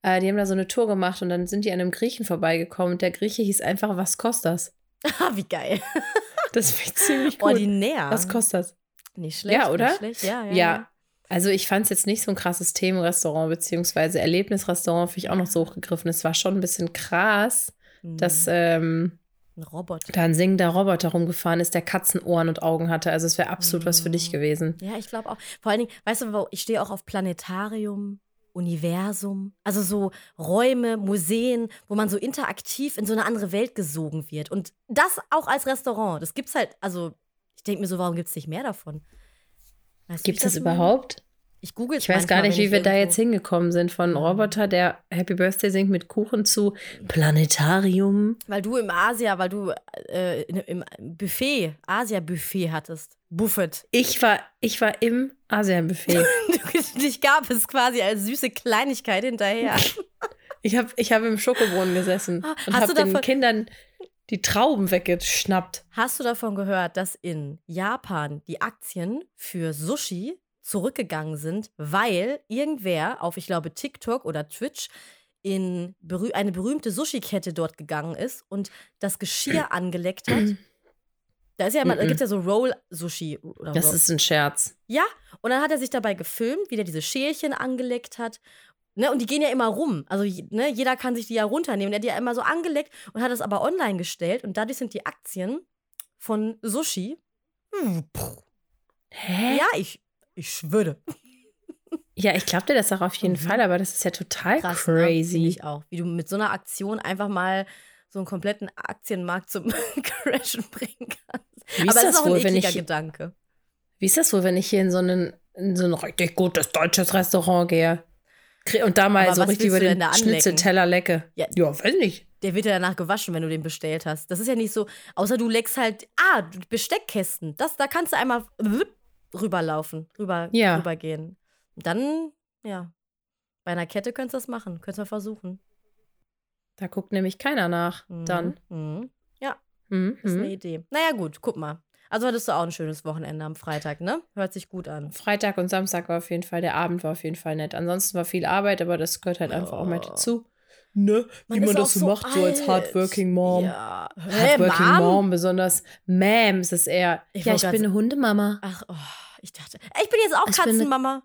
Äh, die haben da so eine Tour gemacht und dann sind die an einem Griechen vorbeigekommen und der Grieche hieß einfach, was kostet das? Ah, wie geil. Das finde ich ziemlich gut. Ordinär. Was kostet das? Nicht schlecht. Ja, oder? Nicht schlecht. Ja, ja, Ja. Also ich fand es jetzt nicht so ein krasses Themenrestaurant beziehungsweise Erlebnisrestaurant, finde ich auch noch so hochgegriffen. Es war schon ein bisschen krass, Mhm. dass ähm, ein Roboter. da ein singender Roboter rumgefahren ist, der Katzenohren und Augen hatte. Also es wäre absolut was für dich Mhm. gewesen. Ja, ich glaube auch. Vor allen Dingen, weißt du, ich stehe auch auf Planetarium, Universum, also so Räume, Museen, wo man so interaktiv in so eine andere Welt gesogen wird. Und das auch als Restaurant. Das gibt's halt, also ich denke mir so, warum gibt es nicht mehr davon? Weißt du, Gibt wie es das meine? überhaupt? Ich google Ich weiß gar nicht, wie wir da jetzt hingekommen sind. Von Roboter, der Happy Birthday singt mit Kuchen zu Planetarium. Weil du im Asia, weil du äh, im Buffet, Asia-Buffet hattest. Buffet. Ich war, ich war im Asienbuffet. Dich gab es quasi als süße Kleinigkeit hinterher. Ich habe ich hab im Schokobrunnen gesessen Ah, und hast habe den Kindern die Trauben weggeschnappt. Hast du davon gehört, dass in Japan die Aktien für Sushi zurückgegangen sind, weil irgendwer auf, ich glaube, TikTok oder Twitch in berüh eine berühmte Sushi-Kette dort gegangen ist und das Geschirr angeleckt hat? Da ist ja immer, da Mhm. gibt es ja so Roll-Sushi. Das Roll- ist ein Scherz. Ja, und dann hat er sich dabei gefilmt, wie der diese Schälchen angeleckt hat. Ne, und die gehen ja immer rum. Also ne, jeder kann sich die ja runternehmen. Er hat die ja immer so angeleckt und hat das aber online gestellt. Und dadurch sind die Aktien von Sushi. Hä? Ja, ich, ich schwöre. Ja, ich glaube dir das auch auf jeden Mhm. Fall, aber das ist ja total Krass, ne? Crazy. ich auch. Wie du mit so einer Aktion einfach mal so einen kompletten Aktienmarkt zum Crashen bringen kannst. Wie ist aber es das ist auch ein wohl, wenn ich, Gedanke. wie ist das wohl, wenn ich hier in so, einen, in so ein richtig gutes deutsches Restaurant gehe? Und da mal Aber so richtig über den? Schnitzelteller lecke. Ja. ja, weiß nicht. Der wird ja danach gewaschen, wenn du den bestellt hast. Das ist ja nicht so, außer du leckst halt, ah, Besteckkästen. Das, da kannst du einmal rüberlaufen, rüber, Ja. rübergehen. Dann, ja, bei einer Kette könntest du das machen. Könntest du versuchen. Da guckt nämlich keiner nach. Mhm. Dann. Mhm. Mhm. Das ist eine Idee. Naja, gut, guck mal. Also hattest du auch ein schönes Wochenende am Freitag, ne? Hört sich gut an. Freitag und Samstag war auf jeden Fall, der Abend war auf jeden Fall nett. Ansonsten war viel Arbeit, aber das gehört halt einfach auch mal Oh. dazu. Ne? Wie Man man, ist das so macht, so als alt. Hardworking Mom. Ja. Hardworking Mom? Mom, besonders Ma'am ist es eher. Ich ja, ich bin eine Hundemama. Ach, oh, ich dachte, ich bin jetzt auch Ich bin Katzenmama.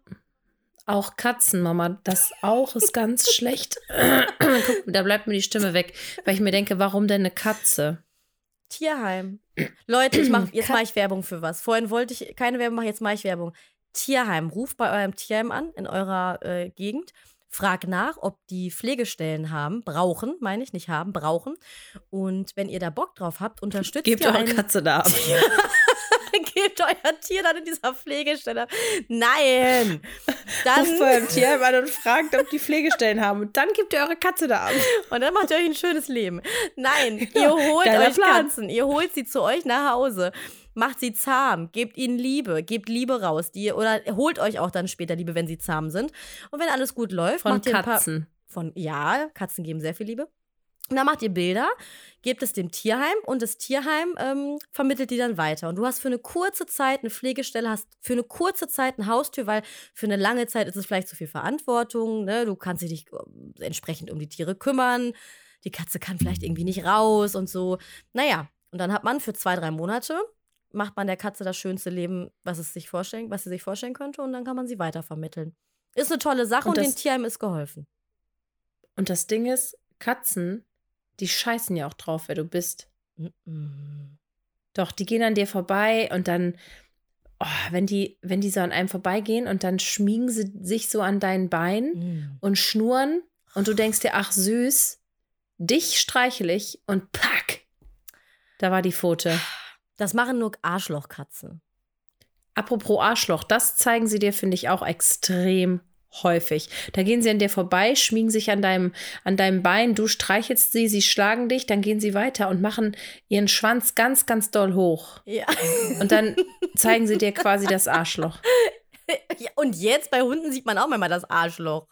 Auch Katzenmama, das auch ist ganz schlecht. Guck, da bleibt mir die Stimme weg, weil ich mir denke, warum denn eine Katze? Tierheim. Leute, ich mach, jetzt mache ich Werbung für was. Vorhin wollte ich keine Werbung machen, jetzt mache ich Werbung. Tierheim. Ruft bei eurem Tierheim an, in eurer äh, Gegend. Frag nach, ob die Pflegestellen haben, brauchen, meine ich, nicht haben, brauchen. Und wenn ihr da Bock drauf habt, unterstützt Gebt ihr eure einen, Katze da ab. gebt euer Tier dann in dieser Pflegestelle. ab. Nein! Dann, Ruft beim Tierheim an und fragt, ob die Pflegestellen haben. Und dann gebt ihr eure Katze da ab. und dann macht ihr euch ein schönes Leben. Nein, ihr Ja, holt geiler euch Plan. Katzen, ihr holt sie zu euch nach Hause. Macht sie zahm, gebt ihnen Liebe, gebt Liebe raus, die oder holt euch auch dann später Liebe, wenn sie zahm sind. Und wenn alles gut läuft, Von macht ihr ein paar Katzen. von ja, Katzen geben sehr viel Liebe. Und dann macht ihr Bilder, gebt es dem Tierheim und das Tierheim ähm, vermittelt die dann weiter. Und du hast für eine kurze Zeit eine Pflegestelle, hast für eine kurze Zeit eine Haustür, weil für eine lange Zeit ist es vielleicht zu viel Verantwortung. Ne? Du kannst dich ähm, entsprechend um die Tiere kümmern. Die Katze kann vielleicht irgendwie nicht raus und so. Naja, und dann hat man für zwei, drei Monate, macht man der Katze das schönste Leben, was, es sich vorstellen, was sie sich vorstellen könnte, und dann kann man sie weitervermitteln. Ist eine tolle Sache und, Und dem das- Tierheim ist geholfen. Und das Ding ist, Katzen, die scheißen ja auch drauf, wer du bist. Mhm. Doch, die gehen an dir vorbei und dann, oh, wenn die, wenn die so an einem vorbeigehen und dann schmiegen sie sich so an deinen Bein Mhm. und schnurren und du denkst dir, ach süß, dich streichel ich und pack, da war die Pfote. Das machen nur Arschlochkatzen. Apropos Arschloch, das zeigen sie dir, finde ich, auch extrem häufig. Da gehen sie an dir vorbei, schmiegen sich an deinem, an deinem Bein, du streichelst sie, sie schlagen dich, dann gehen sie weiter und machen ihren Schwanz ganz, ganz doll hoch. Ja. Und dann zeigen sie dir quasi das Arschloch. ja. Und jetzt bei Hunden sieht man auch manchmal das Arschloch.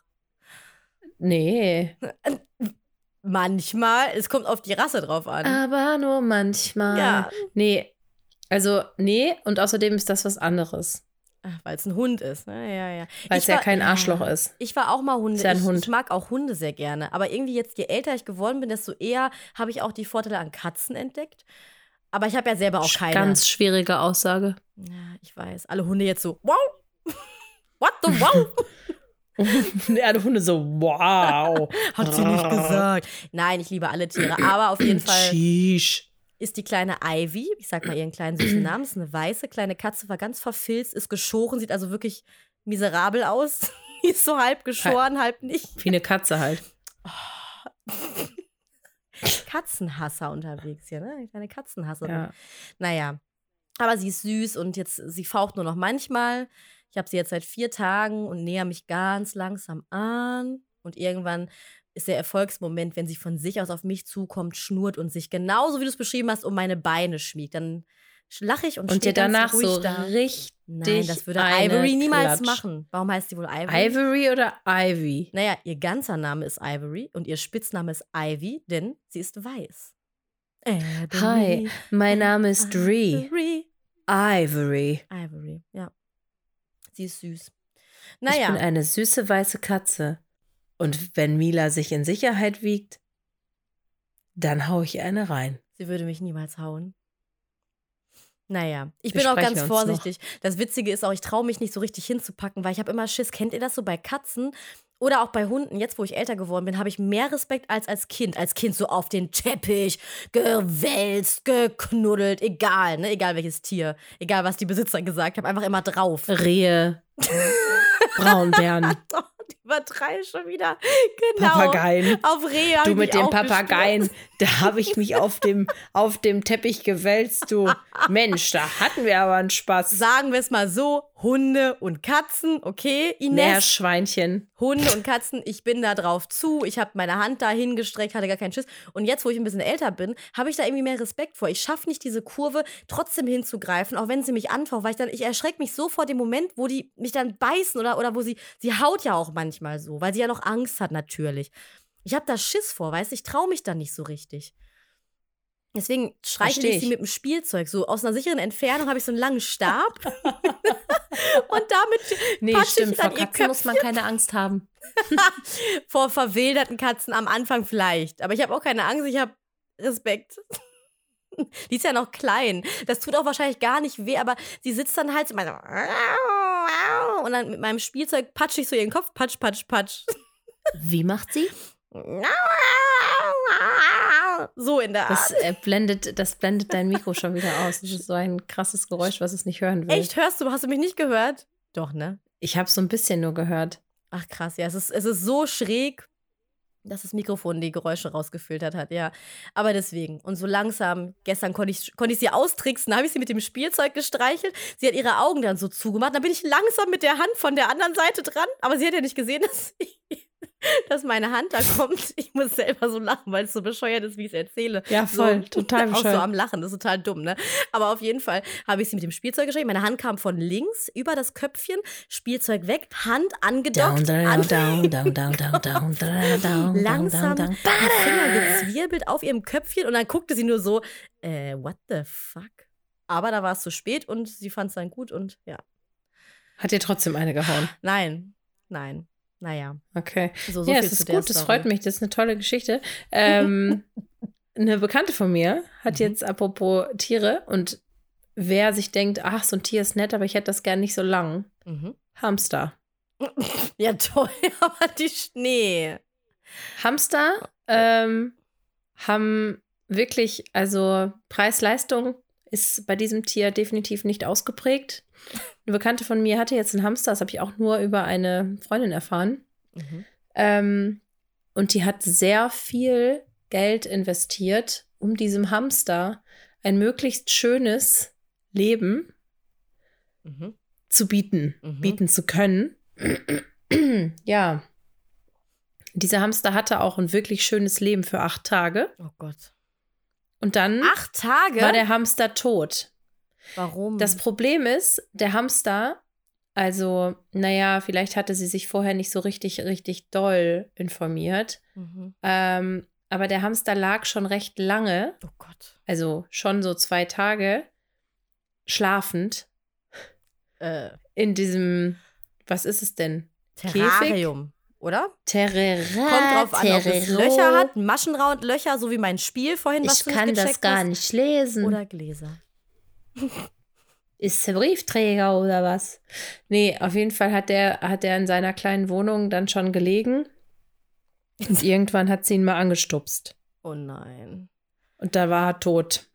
Nee, Manchmal, es kommt auf die Rasse drauf an. aber nur manchmal. Ja. Nee, also nee, und außerdem ist das was anderes. Weil es ein Hund ist. Ne? Ja, ja. Weil es ja kein Arschloch ist. Ich war auch mal Hunde. Ist ja ein ich, Hund. ich mag auch Hunde sehr gerne. Aber irgendwie jetzt, je älter ich geworden bin, desto eher habe ich auch die Vorteile an Katzen entdeckt. Aber ich habe ja selber auch keine. Ganz schwierige Aussage. Ja, ich weiß. Alle Hunde jetzt so, wow. What the wow? ja, die Hunde so, wow. Hat sie nicht gesagt. Nein, ich liebe alle Tiere. Aber auf jeden Fall Sheesh. Ist die kleine Ivy, ich sag mal ihren kleinen süßen Namen, ist eine weiße kleine Katze, war ganz verfilzt, ist geschoren, sieht also wirklich miserabel aus. Die ist so halb geschoren, halb nicht. Wie eine Katze halt. Katzenhasser unterwegs hier, ne? Eine kleine Katzenhasserin. Ja. Naja. Aber sie ist süß und jetzt, sie faucht nur noch manchmal. Ich habe sie jetzt seit vier Tagen und näher mich ganz langsam an. Und irgendwann ist der Erfolgsmoment, wenn sie von sich aus auf mich zukommt, schnurrt und sich genauso wie du es beschrieben hast, um meine Beine schmiegt. Dann lache ich und, Und dir danach ganz ruhig so da. richtig. Nein, das würde Ivory niemals Klatsch. machen. Warum heißt sie wohl Ivory? Ivory oder Ivy? Naja, ihr ganzer Name ist Ivory und ihr Spitzname ist Ivy, denn sie ist weiß. Hi, mein Name ist Dree. Ivory. Ivory. Ivory, ja. Sie ist süß. Ich bin Naja, eine süße weiße Katze. Und wenn Mila sich in Sicherheit wiegt, dann hau ich ihr eine rein. sie würde mich niemals hauen. Naja, ich bin auch ganz uns noch. vorsichtig. Das Witzige ist auch, ich traue mich nicht so richtig hinzupacken, weil ich habe immer Schiss. Kennt ihr das so bei Katzen oder auch bei Hunden? Jetzt, wo ich älter geworden bin, habe ich mehr Respekt als als Kind. Als Kind so auf den Teppich gewälzt, geknuddelt, egal, ne? Egal welches Tier, egal was die Besitzer gesagt haben, einfach immer drauf. Rehe, Braunbären, Die übertreiben schon wieder. Genau. Papageien. Auf Rehe Du mit auch Papageien, da habe ich mich auf dem, auf dem Teppich gewälzt, du. Mensch, da hatten wir aber einen Spaß. Sagen wir es mal so, Hunde und Katzen, okay, Ines? Meerschweinchen. Hunde und Katzen, ich bin da drauf zu, ich habe meine Hand da hingestreckt, hatte gar keinen Schiss. Und jetzt, wo ich ein bisschen älter bin, habe ich da irgendwie mehr Respekt vor. Ich schaffe nicht diese Kurve trotzdem hinzugreifen, auch wenn sie mich anfaucht, weil ich dann, ich erschrecke mich so vor dem Moment, wo die mich dann beißen oder, oder wo sie, sie haut ja auch manchmal so, weil sie ja noch Angst hat natürlich. Ich habe da Schiss vor, weißt du, ich traue mich da nicht so richtig. Deswegen streiche ich sie mit dem Spielzeug. So aus einer sicheren Entfernung habe ich so einen langen Stab. und damit Nee, patsch ich stimmt, dann vor Katzen muss man keine Angst haben. vor verwilderten Katzen am Anfang vielleicht. Aber ich habe auch keine Angst, ich habe Respekt. Die ist ja noch klein. Das tut auch wahrscheinlich gar nicht weh, aber sie sitzt dann halt so. Und dann mit meinem Spielzeug patsche ich so ihren Kopf, patsch, patsch, patsch. Wie macht sie? So in der Das, Art. äh, blendet, das blendet dein Mikro schon wieder aus. Das ist so ein krasses Geräusch, was es nicht hören will. Echt, hörst du? Hast du mich nicht gehört? Doch, ne? Ich habe so ein bisschen nur gehört. Ach krass, ja, es ist, es ist so schräg, dass das Mikrofon die Geräusche rausgefiltert hat, ja. Aber deswegen. Und so langsam, gestern konnte ich, konnte ich sie austricksen, habe ich sie mit dem Spielzeug gestreichelt. Sie hat ihre Augen dann so zugemacht. Dann bin ich langsam mit der Hand von der anderen Seite dran. Aber sie hat ja nicht gesehen, dass, ich, dass meine Hand da kommt. Ich muss selber so lachen, weil es so bescheuert ist, wie ich es erzähle. Ja, voll, so, total Auch so bescheuert. am Lachen, das ist total dumm, ne? Aber auf jeden Fall habe ich sie mit dem Spielzeug geschrieben. Meine Hand kam von links über das Köpfchen, Spielzeug weg, Hand angedockt, Down, down, down, down, down, down, down, down, langsam down, down, die Finger gezwirbelt auf ihrem Köpfchen und dann guckte sie nur so, äh, what the fuck? Aber da war es zu spät und sie fand es dann gut und ja. Hat dir trotzdem eine gehauen. Nein, nein, naja. Okay. So, so ja, es ist gut, das freut mich, das ist eine tolle Geschichte. Ähm, eine Bekannte von mir hat Mhm. jetzt apropos Tiere und wer sich denkt, ach, so ein Tier ist nett, aber ich hätte das gern nicht so lang. Mhm. Hamster. Ja, toll, aber die Schnee. Hamster ähm, haben wirklich, also Preis-Leistung ist bei diesem Tier definitiv nicht ausgeprägt. Eine Bekannte von mir hatte jetzt einen Hamster, das habe ich auch nur über eine Freundin erfahren. Mhm. Ähm, und die hat sehr viel Geld investiert, um diesem Hamster ein möglichst schönes Leben Mhm. zu bieten, Mhm. bieten zu können. ja. Dieser Hamster hatte auch ein wirklich schönes Leben für acht Tage. Oh Gott. Und dann Acht Tage? war der Hamster tot. Warum? Das Problem ist, der Hamster, also, naja, vielleicht hatte sie sich vorher nicht so richtig, richtig doll informiert. mhm. Ähm, aber der Hamster lag schon recht lange, Oh Gott. also schon so zwei Tage, schlafend. Äh, in diesem, was ist es denn? Terrarium, oder? Terrera. Kommt drauf an, ob es. Löcher hat, Maschenraundlöcher, so wie mein Spiel vorhin, was Ich du nicht kann das gar hast. nicht lesen. Oder Gläser. Ist der Briefträger oder was? Nee, auf jeden Fall hat der, hat der in seiner kleinen Wohnung dann schon gelegen. Und irgendwann hat sie ihn mal angestupst. Oh nein. Und da war er tot.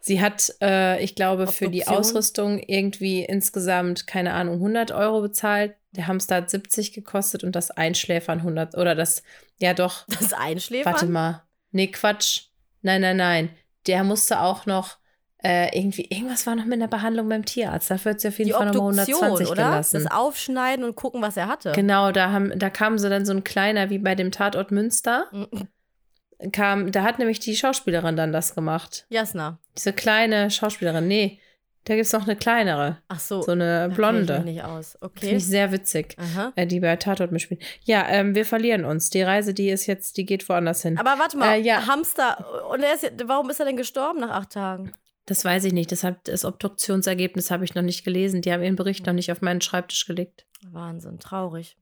Sie hat, äh, ich glaube, für die Obduktion? Ausrüstung irgendwie insgesamt, keine Ahnung, 100 Euro bezahlt. Der Hamster hat 70 gekostet und das Einschläfern 100. Oder das, ja doch, Das Einschläfern? warte mal. Nee, Quatsch. Nein, nein, nein. Der musste auch noch äh, irgendwie, irgendwas war noch mit der Behandlung beim Tierarzt. Dafür hat sie auf jeden Die Fall nochmal Obduktion, 120 oder? gelassen. Das Aufschneiden und gucken, was er hatte. Genau, da, haben, da kam so dann so ein kleiner, wie bei dem Tatort Münster. Mhm. Kam, da hat nämlich die Schauspielerin dann das gemacht. Jasna. Diese kleine Schauspielerin. Nee, da gibt es noch eine kleinere. Ach so. So eine Ich blonde. mich nicht aus. Finde Okay. ich sehr witzig. Äh, die bei Tatort mitspielt. Ja, ähm, wir verlieren uns. Die Reise, die ist jetzt, die geht woanders hin. Aber warte mal, Äh, ja. Hamster. Und er ist, warum ist er denn gestorben nach acht Tagen? Das weiß ich nicht. Deshalb das Obduktionsergebnis habe ich noch nicht gelesen. Die haben ihren Bericht noch nicht auf meinen Schreibtisch gelegt. Wahnsinn, traurig.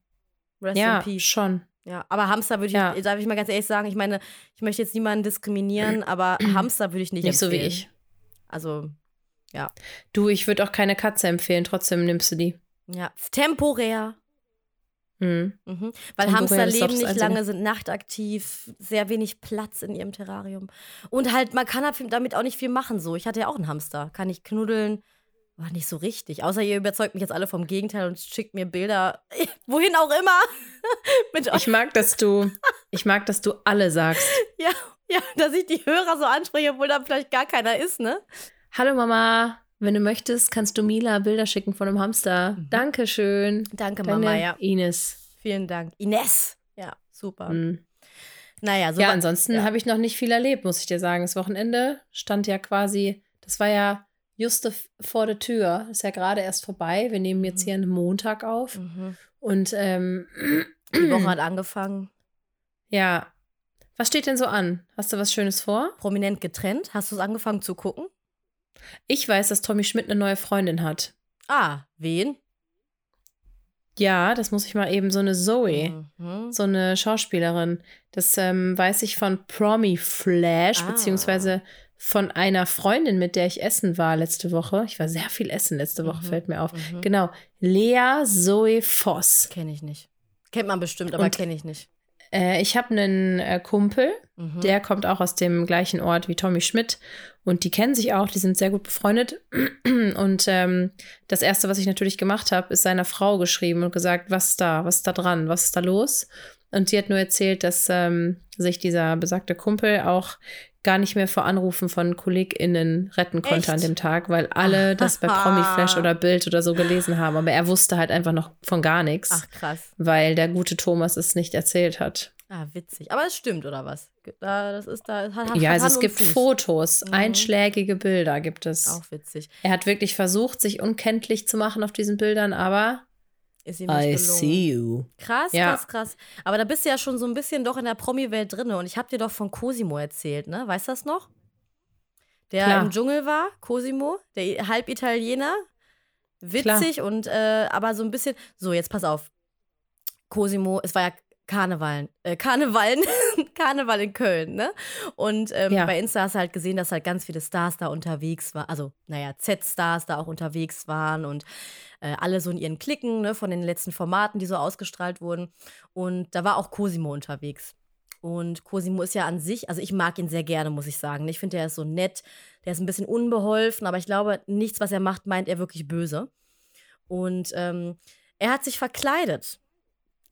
Rest ja, in peace. schon. Ja, aber Hamster würde ich, Ja. darf ich mal ganz ehrlich sagen, ich meine, ich möchte jetzt niemanden diskriminieren, aber Hamster würde ich nicht Nicht so wie empfehlen. ich. Also, Du, ich würde auch keine Katze empfehlen. Trotzdem nimmst du die. ja, temporär. Mhm. Mhm. Weil Temporär Hamster leben nicht lange, sind nachtaktiv, sehr wenig Platz in ihrem Terrarium. Und halt, man kann halt damit auch nicht viel machen so. Ich hatte ja auch einen Hamster. Kann ich knuddeln? War nicht so richtig. Außer ihr überzeugt mich jetzt alle vom Gegenteil und schickt mir Bilder, wohin auch immer. Ich mag, dass du, ich mag, dass du alle sagst. Ja, ja, dass ich die Hörer so anspreche, obwohl da vielleicht gar keiner ist, ne? Hallo Mama, wenn du möchtest, kannst du Mila Bilder schicken von einem Hamster. Mhm. Dankeschön. Danke, Deine Mama, ja. Ines. Vielen Dank. Ines. Ja, super. Mhm. Naja, so ja, ansonsten ja. habe ich noch nicht viel erlebt, muss ich dir sagen. Das Wochenende stand ja quasi, das war ja just vor der Tür. Ist ja gerade erst vorbei. Wir nehmen jetzt Mhm. hier einen Montag auf. Mhm. Und ähm, Die Woche hat angefangen. ja. Was steht denn so an? Hast du was Schönes vor? Prominent getrennt. Hast du es angefangen zu gucken? Ich weiß, dass Tommy Schmidt eine neue Freundin hat. Ah, wen? Ja, das muss ich mal eben so eine Zoe. Mhm. so eine Schauspielerin. Das ähm, weiß ich von Promi Flash, Ah. beziehungsweise von einer Freundin, mit der ich essen war letzte Woche. Ich war sehr viel essen letzte Woche, Mhm, fällt mir auf. mhm. Genau. Lea Zoe Voss. Kenne ich nicht. Kennt man bestimmt, aber kenne ich nicht. Äh, ich habe einen äh, Kumpel, Mhm. der kommt auch aus dem gleichen Ort wie Tommy Schmidt. Und die kennen sich auch, die sind sehr gut befreundet. Und ähm, das Erste, was ich natürlich gemacht habe, ist seiner Frau geschrieben und gesagt, was ist da, was ist da dran, was ist da los? Und sie hat nur erzählt, dass ähm, sich dieser besagte Kumpel auch gar nicht mehr vor Anrufen von KollegInnen retten konnte Echt? an dem Tag, weil alle das bei Promiflash oder Bild oder so gelesen haben. Aber er wusste halt einfach noch von gar nichts, Ach, krass. weil der gute Thomas es nicht erzählt hat. Ah, witzig. Aber es stimmt, oder was? Da, das ist da. Hat, hat Ja, also es gibt Fuß. Fotos, Mhm. einschlägige Bilder gibt es. Auch witzig. Er hat wirklich versucht, sich unkenntlich zu machen auf diesen Bildern, aber Ist ihm nicht gelungen. you. Krass, Ja. krass, krass. Aber da bist du ja schon so ein bisschen doch in der Promi-Welt drin. Und ich habe dir doch von Cosimo erzählt, ne? Weißt du das noch? Der Klar. im Dschungel war, Cosimo, der halb Italiener. Witzig und äh, aber so ein bisschen. So, jetzt pass auf. Cosimo, es war ja Karneval, äh, Karneval, Karneval in Köln, ne? Und ähm, Ja. bei Insta hast du halt gesehen, dass halt ganz viele Stars da unterwegs waren, also naja, Z-Stars da auch unterwegs waren und äh, alle so in ihren Klicken, ne, von den letzten Formaten, die so ausgestrahlt wurden. Und da war auch Cosimo unterwegs. Und Cosimo ist ja an sich, also ich mag ihn sehr gerne, muss ich sagen. Ich finde, er ist so nett, der ist ein bisschen unbeholfen, aber ich glaube, nichts, was er macht, meint er wirklich böse. Und ähm, er hat sich verkleidet.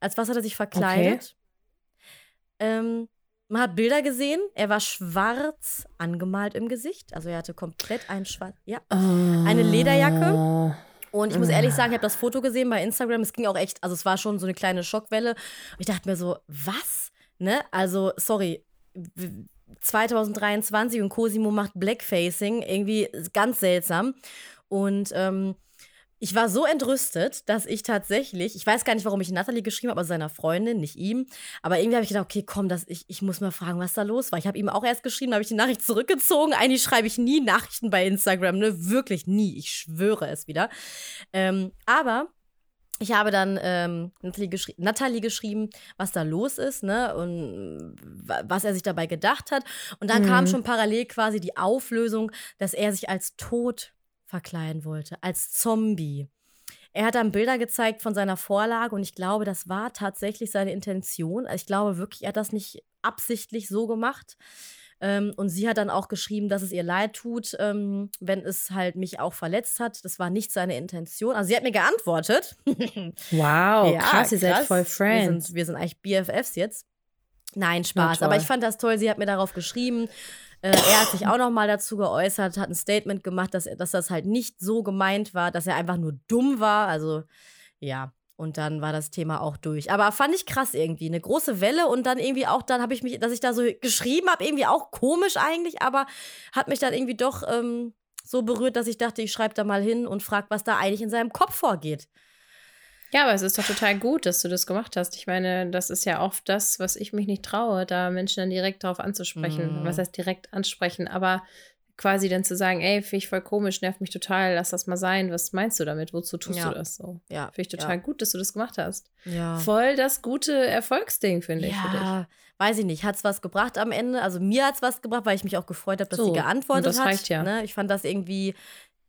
Als was hat er sich verkleidet? Ähm, man hat Bilder gesehen, er war schwarz angemalt im Gesicht. Also er hatte komplett ein schwarz. Ja. Eine Lederjacke? Und ich muss ehrlich Ah. sagen, ich habe das Foto gesehen bei Instagram. Es ging auch echt, also es war schon so eine kleine Schockwelle. Und ich dachte mir so, was? Ne? Also, sorry. w- 2023 und Cosimo macht Blackfacing, irgendwie ganz seltsam. Und ähm, ich war so entrüstet, dass ich tatsächlich, ich weiß gar nicht, warum ich Natalie geschrieben habe, aber seiner Freundin, nicht ihm. Aber irgendwie habe ich gedacht, okay, komm, das, ich, ich muss mal fragen, was da los war. Ich habe ihm auch erst geschrieben, habe ich die Nachricht zurückgezogen. Eigentlich schreibe ich nie Nachrichten bei Instagram, ne? Wirklich nie. Ich schwöre es wieder. Ähm, aber ich habe dann ähm, Natalie, geschri Natalie, geschrieben, was da los ist, ne? Und was er sich dabei gedacht hat. Und dann mhm. kam schon parallel quasi die Auflösung, dass er sich als tot verkleiden wollte, als Zombie. Er hat dann Bilder gezeigt von seiner Vorlage und ich glaube, das war tatsächlich seine Intention. Ich glaube wirklich, er hat das nicht absichtlich so gemacht. Ähm, und sie hat dann auch geschrieben, dass es ihr leid tut, ähm, wenn es halt mich auch verletzt hat. Das war nicht seine Intention. Also sie hat mir geantwortet. Wow, ja, krass, ihr seid voll Friends. Wir sind, wir sind eigentlich BFFs jetzt. Nein, Spaß. Aber ich fand das toll. Sie hat mir darauf geschrieben. Äh, er hat sich auch noch mal dazu geäußert, hat ein Statement gemacht, dass, dass das halt nicht so gemeint war, dass er einfach nur dumm war. Also ja, und dann war das Thema auch durch. Aber fand ich krass irgendwie. Eine große Welle und dann irgendwie auch, dann habe ich mich, dass ich da so geschrieben habe, irgendwie auch komisch eigentlich, aber hat mich dann irgendwie doch ähm, so berührt, dass ich dachte, ich schreibe da mal hin und frage, was da eigentlich in seinem Kopf vorgeht. Ja, aber es ist doch total gut, dass du das gemacht hast. Ich meine, das ist ja oft das, was ich mich nicht traue, da Menschen dann direkt darauf anzusprechen. Mhm. Was heißt direkt ansprechen? Aber quasi dann zu sagen, ey, finde ich voll komisch, nervt mich total, lass das mal sein. Was meinst du damit? Wozu tust ja. du das so? Ja. Finde ich total ja. gut, dass du das gemacht hast. Ja. Voll das gute Erfolgsding, finde ich, für dich. Weiß ich nicht, hat es was gebracht am Ende? Also mir hat es was gebracht, weil ich mich auch gefreut habe, dass so, sie geantwortet das hat. Reicht ja. Ne? Ich fand das irgendwie,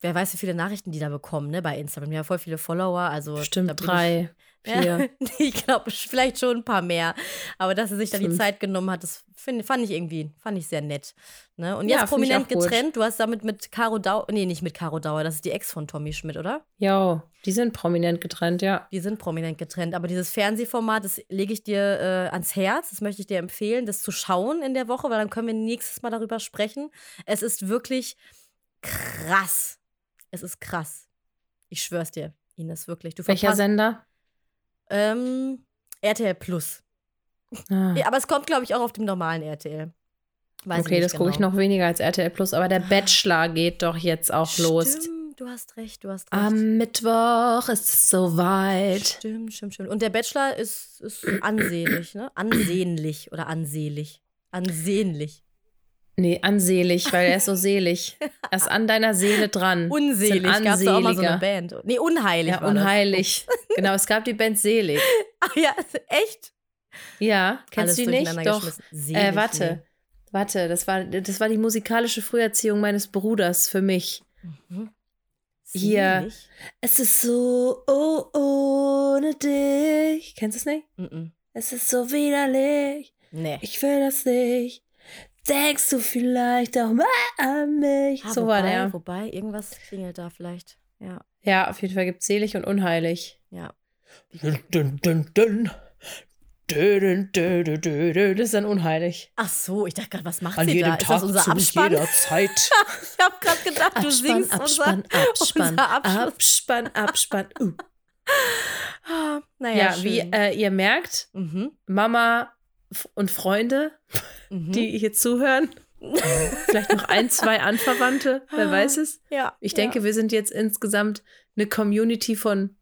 wer weiß, wie viele Nachrichten die da bekommen, ne, bei Instagram. Wir haben voll viele Follower, also. Bestimmt drei. Vier. ich glaube, vielleicht schon ein paar mehr. Aber dass er sich da die Zeit genommen hat, das find, fand ich irgendwie, fand ich sehr nett. Ne? Und jetzt ja, prominent getrennt. Gut. Du hast damit mit Caro Dauer, nee, nicht mit Caro Dauer, das ist die Ex von Tommy Schmidt, oder? Ja, die sind prominent getrennt, ja. Die sind prominent getrennt. Aber dieses Fernsehformat, das lege ich dir äh, ans Herz. Das möchte ich dir empfehlen, das zu schauen in der Woche, weil dann können wir nächstes Mal darüber sprechen. Es ist wirklich krass. Es ist krass. Ich schwör's dir, Ines, wirklich. Du Welcher Sender? Ähm, RTL Plus. Ah. Ja, aber es kommt, glaube ich, auch auf dem normalen RTL. Weiß okay, das genau. gucke ich noch weniger als RTL Plus, aber der Bachelor geht doch jetzt auch stimmt, los. Du hast recht, du hast recht. Am Mittwoch ist es soweit. Stimmt, stimmt, stimmt. Und der Bachelor ist, ist ansehnlich, ne? Ansehnlich oder ansehlich. Ansehnlich. Nee, ansehlich, weil er ist so selig. Er ist an deiner Seele dran. Unselig, gab es auch mal so eine Band. Nee, unheilig ja, unheilig. genau, es gab die Band Selig. Ach ja, echt? Ja, kennst Alles du nicht? Doch. Selig, äh, warte, nee. warte, das war, das war die musikalische Früherziehung meines Bruders für mich. Mhm. Hier, es ist so oh, ohne dich. Kennst du es nicht? Mhm. Es ist so widerlich. Nee. Ich will das nicht denkst du vielleicht auch mal an mich? Ah, so wobei, war der. Wobei, irgendwas klingelt da vielleicht. Ja. Ja, auf jeden Fall gibt es selig und unheilig. Ja. Dun, dun, dun, dun. Das ist dann unheilig. Ach so, ich dachte gerade, was macht An sie jedem da? Tag ist das unser Abspann? Jeder Zeit. ich habe gerade gedacht, du Abspann, singst Abspann, unser, Abspann, unser Abspann, Abspann, Abspann. Uh. Ah, naja, ja, wie äh, ihr merkt, mhm. Mama und Freunde, mhm. die hier zuhören. Vielleicht noch ein, zwei Anverwandte, wer weiß es. Ja. Ich denke, ja. wir sind jetzt insgesamt eine Community von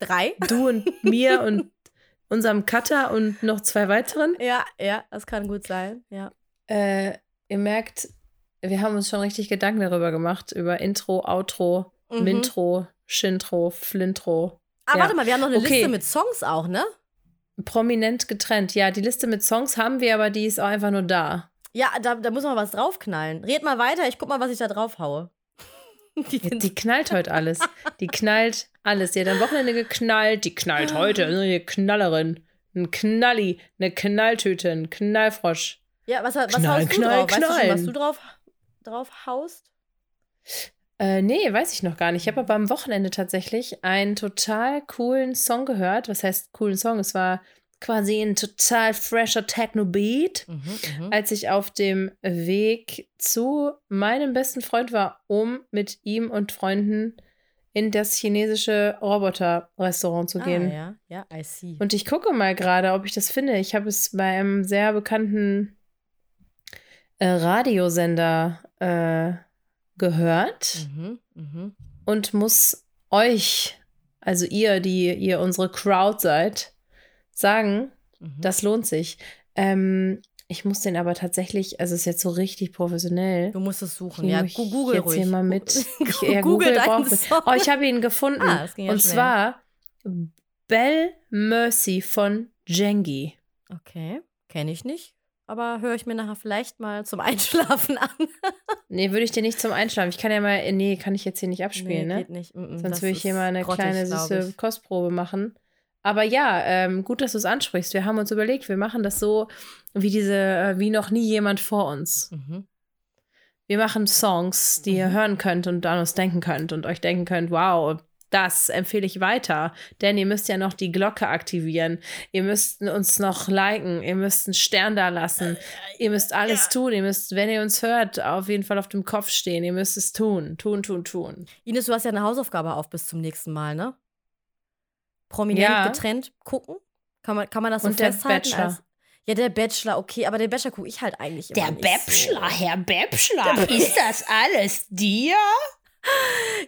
drei. Du und mir und unserem Cutter und noch zwei weiteren. Ja, ja, das kann gut sein, ja. Äh, ihr merkt, wir haben uns schon richtig Gedanken darüber gemacht, über Intro, Outro, mhm. Mintro, Shintro, Flintro. Ah, ja. warte mal, wir haben noch eine okay. Liste mit Songs auch, ne? Prominent getrennt. Ja, die Liste mit Songs haben wir, aber die ist auch einfach nur da. Ja, da, da muss man was draufknallen. Red mal weiter, ich guck mal, was ich da drauf haue. Die, die knallt heute alles. Die knallt alles. Die hat am Wochenende geknallt, die knallt heute. Eine Knallerin. Ein Knalli, eine Knalltüte, ein Knallfrosch. Ja, was, was knall, haust knall, du drauf? Knall. Weißt du schon, was du drauf, drauf haust? Äh, nee, weiß ich noch gar nicht. Ich habe aber am Wochenende tatsächlich einen total coolen Song gehört. Was heißt coolen Song? Es war quasi ein total fresher Techno-Beat, mhm, mhm, als ich auf dem Weg zu meinem besten Freund war, um mit ihm und Freunden in das chinesische Roboter-Restaurant zu gehen. Ah, ja, ja, I see. Und ich gucke mal gerade, ob ich das finde. Ich habe es bei einem sehr bekannten äh, Radiosender äh, gehört mhm, mh. und muss euch, also ihr, die ihr unsere Crowd seid, sagen, Mhm. das lohnt sich. Ähm, ich muss den aber tatsächlich, also es ist jetzt so richtig professionell. Du musst es suchen. Ja, Google jetzt ruhig. hier mal mit. Ich, Google ja, Google braucht Song. Oh, ich habe ihn gefunden. Ah, ja Und schnell. zwar Bell Mercy von Jengi. Okay, kenne ich nicht. Aber höre ich mir nachher vielleicht mal zum Einschlafen an. Nee, würde ich dir nicht zum Einschlafen. Ich kann ja mal, nee, kann ich jetzt hier nicht abspielen, nee, ne? geht nicht. Mm, mm, Sonst würde ich hier mal eine grottig, kleine süße. Kostprobe machen. Aber ja, ähm, gut, dass du es ansprichst. Wir haben uns überlegt, wir machen das so wie diese, äh, wie noch nie jemand vor uns. Mhm. Wir machen Songs, die ihr Mhm. hören könnt und an uns denken könnt und euch denken könnt, wow, das empfehle ich weiter. Denn ihr müsst ja noch die Glocke aktivieren. Ihr müsst uns noch liken. Ihr müsst einen Stern da lassen. Ihr müsst alles tun. Ihr müsst, wenn ihr uns hört, auf jeden Fall auf dem Kopf stehen. Ihr müsst es tun. Tun, tun, tun. Ines, du hast ja eine Hausaufgabe auf bis zum nächsten Mal, ne? Prominent Ja. getrennt gucken? Kann man, kann man das so Und der festhalten? Bachelor. Als, ja, der Bachelor, okay, aber den Bachelor gucke ich halt eigentlich immer nicht so. Herr Bachelor, ist das alles dir?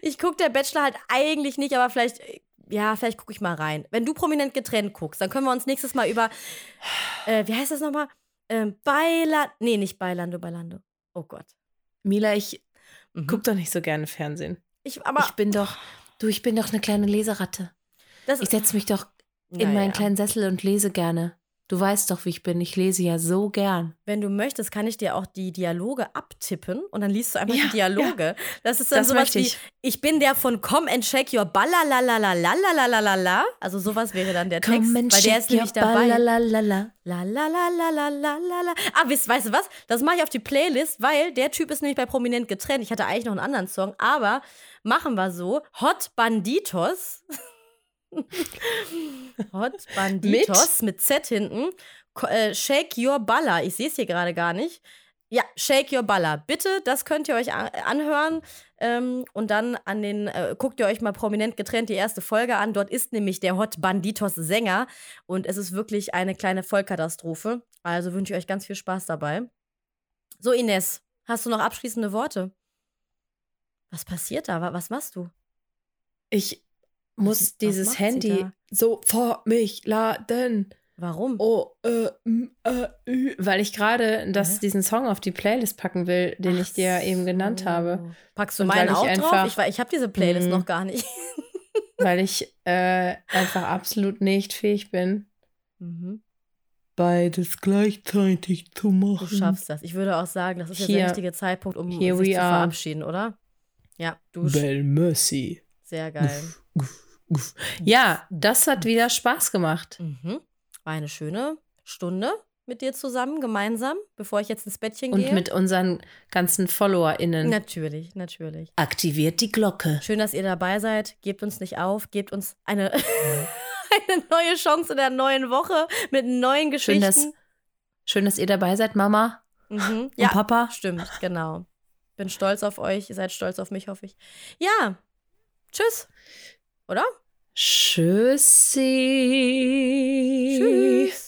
Ich gucke der Bachelor halt eigentlich nicht, aber vielleicht, ja, vielleicht gucke ich mal rein. Wenn du prominent getrennt guckst, dann können wir uns nächstes Mal über, äh, wie heißt das nochmal? Ähm, Bailando, nee, nicht Bailando, Bailando. Oh Gott. Mila, ich Mhm. guck doch nicht so gerne Fernsehen. ich, aber ich bin doch, du, ich bin doch eine kleine Leseratte. Ich setze mich doch in Ja, meinen kleinen Sessel und lese gerne. Du weißt doch, wie ich bin. Ich lese ja so gern. Wenn du möchtest, kann ich dir auch die Dialoge abtippen und dann liest du einfach Ja, die Dialoge. Das ist dann Das sowas möchte wie, ich. ich bin der von Come and Check Your Ballalalalalalalalala. Also sowas wäre dann der Text, weil der ist nämlich dabei. Lalalala. La la la la la la la la. Ah, wisst, weißt du was? Das mache ich auf die Playlist, weil der Typ ist nämlich bei Prominent getrennt. Ich hatte eigentlich noch einen anderen Song, aber machen wir so. Hot Banditos. Hot Banditos mit, Z hinten. Äh, Shake Your Baller. Ich sehe es hier gerade gar nicht. Ja, Shake Your Baller. Bitte, das könnt ihr euch a- anhören. Ähm, und dann an den, äh, guckt ihr euch mal prominent getrennt die erste Folge an. Dort ist nämlich der Hot Banditos Sänger. Und es ist wirklich eine kleine Vollkatastrophe. Also wünsche ich euch ganz viel Spaß dabei. So, Ines, hast du noch abschließende Worte? Was passiert da? Wa- Was machst du? Ich muss was dieses sie Handy so vor mich laden. Warum? Oh, äh, äh, ü. Weil ich gerade das- diesen Song auf die Playlist packen will, den ich dir eben genannt habe. Packst du Und meinen weil ich auch drauf? einfach- Ich, ich habe diese Playlist Mhm. noch gar nicht. Weil ich äh, einfach absolut nicht fähig bin, Mhm. beides gleichzeitig zu Du machen. schaffst das. Ich würde auch sagen, das ist jetzt der Hier. richtige Zeitpunkt, um sich zu verabschieden, oder? Ja, du. Bell Mercy. Sehr geil. Guff, guff. Ja, das hat wieder Spaß gemacht. Mhm. War eine schöne Stunde mit dir zusammen, gemeinsam, bevor ich jetzt ins Bettchen Und gehe. mit unseren ganzen FollowerInnen. Natürlich, natürlich. Aktiviert die Glocke. Schön, dass ihr dabei seid. Gebt uns nicht auf. Gebt uns eine, eine neue Chance in der neuen Woche mit neuen Schön, Geschichten. dass, schön, dass ihr dabei seid, Mama mhm. und Ja, Papa. stimmt, genau. Bin stolz auf euch. Ihr seid stolz auf mich, hoffe ich. Ja. Tschüss. Oder? Tschüssi. Tschüss.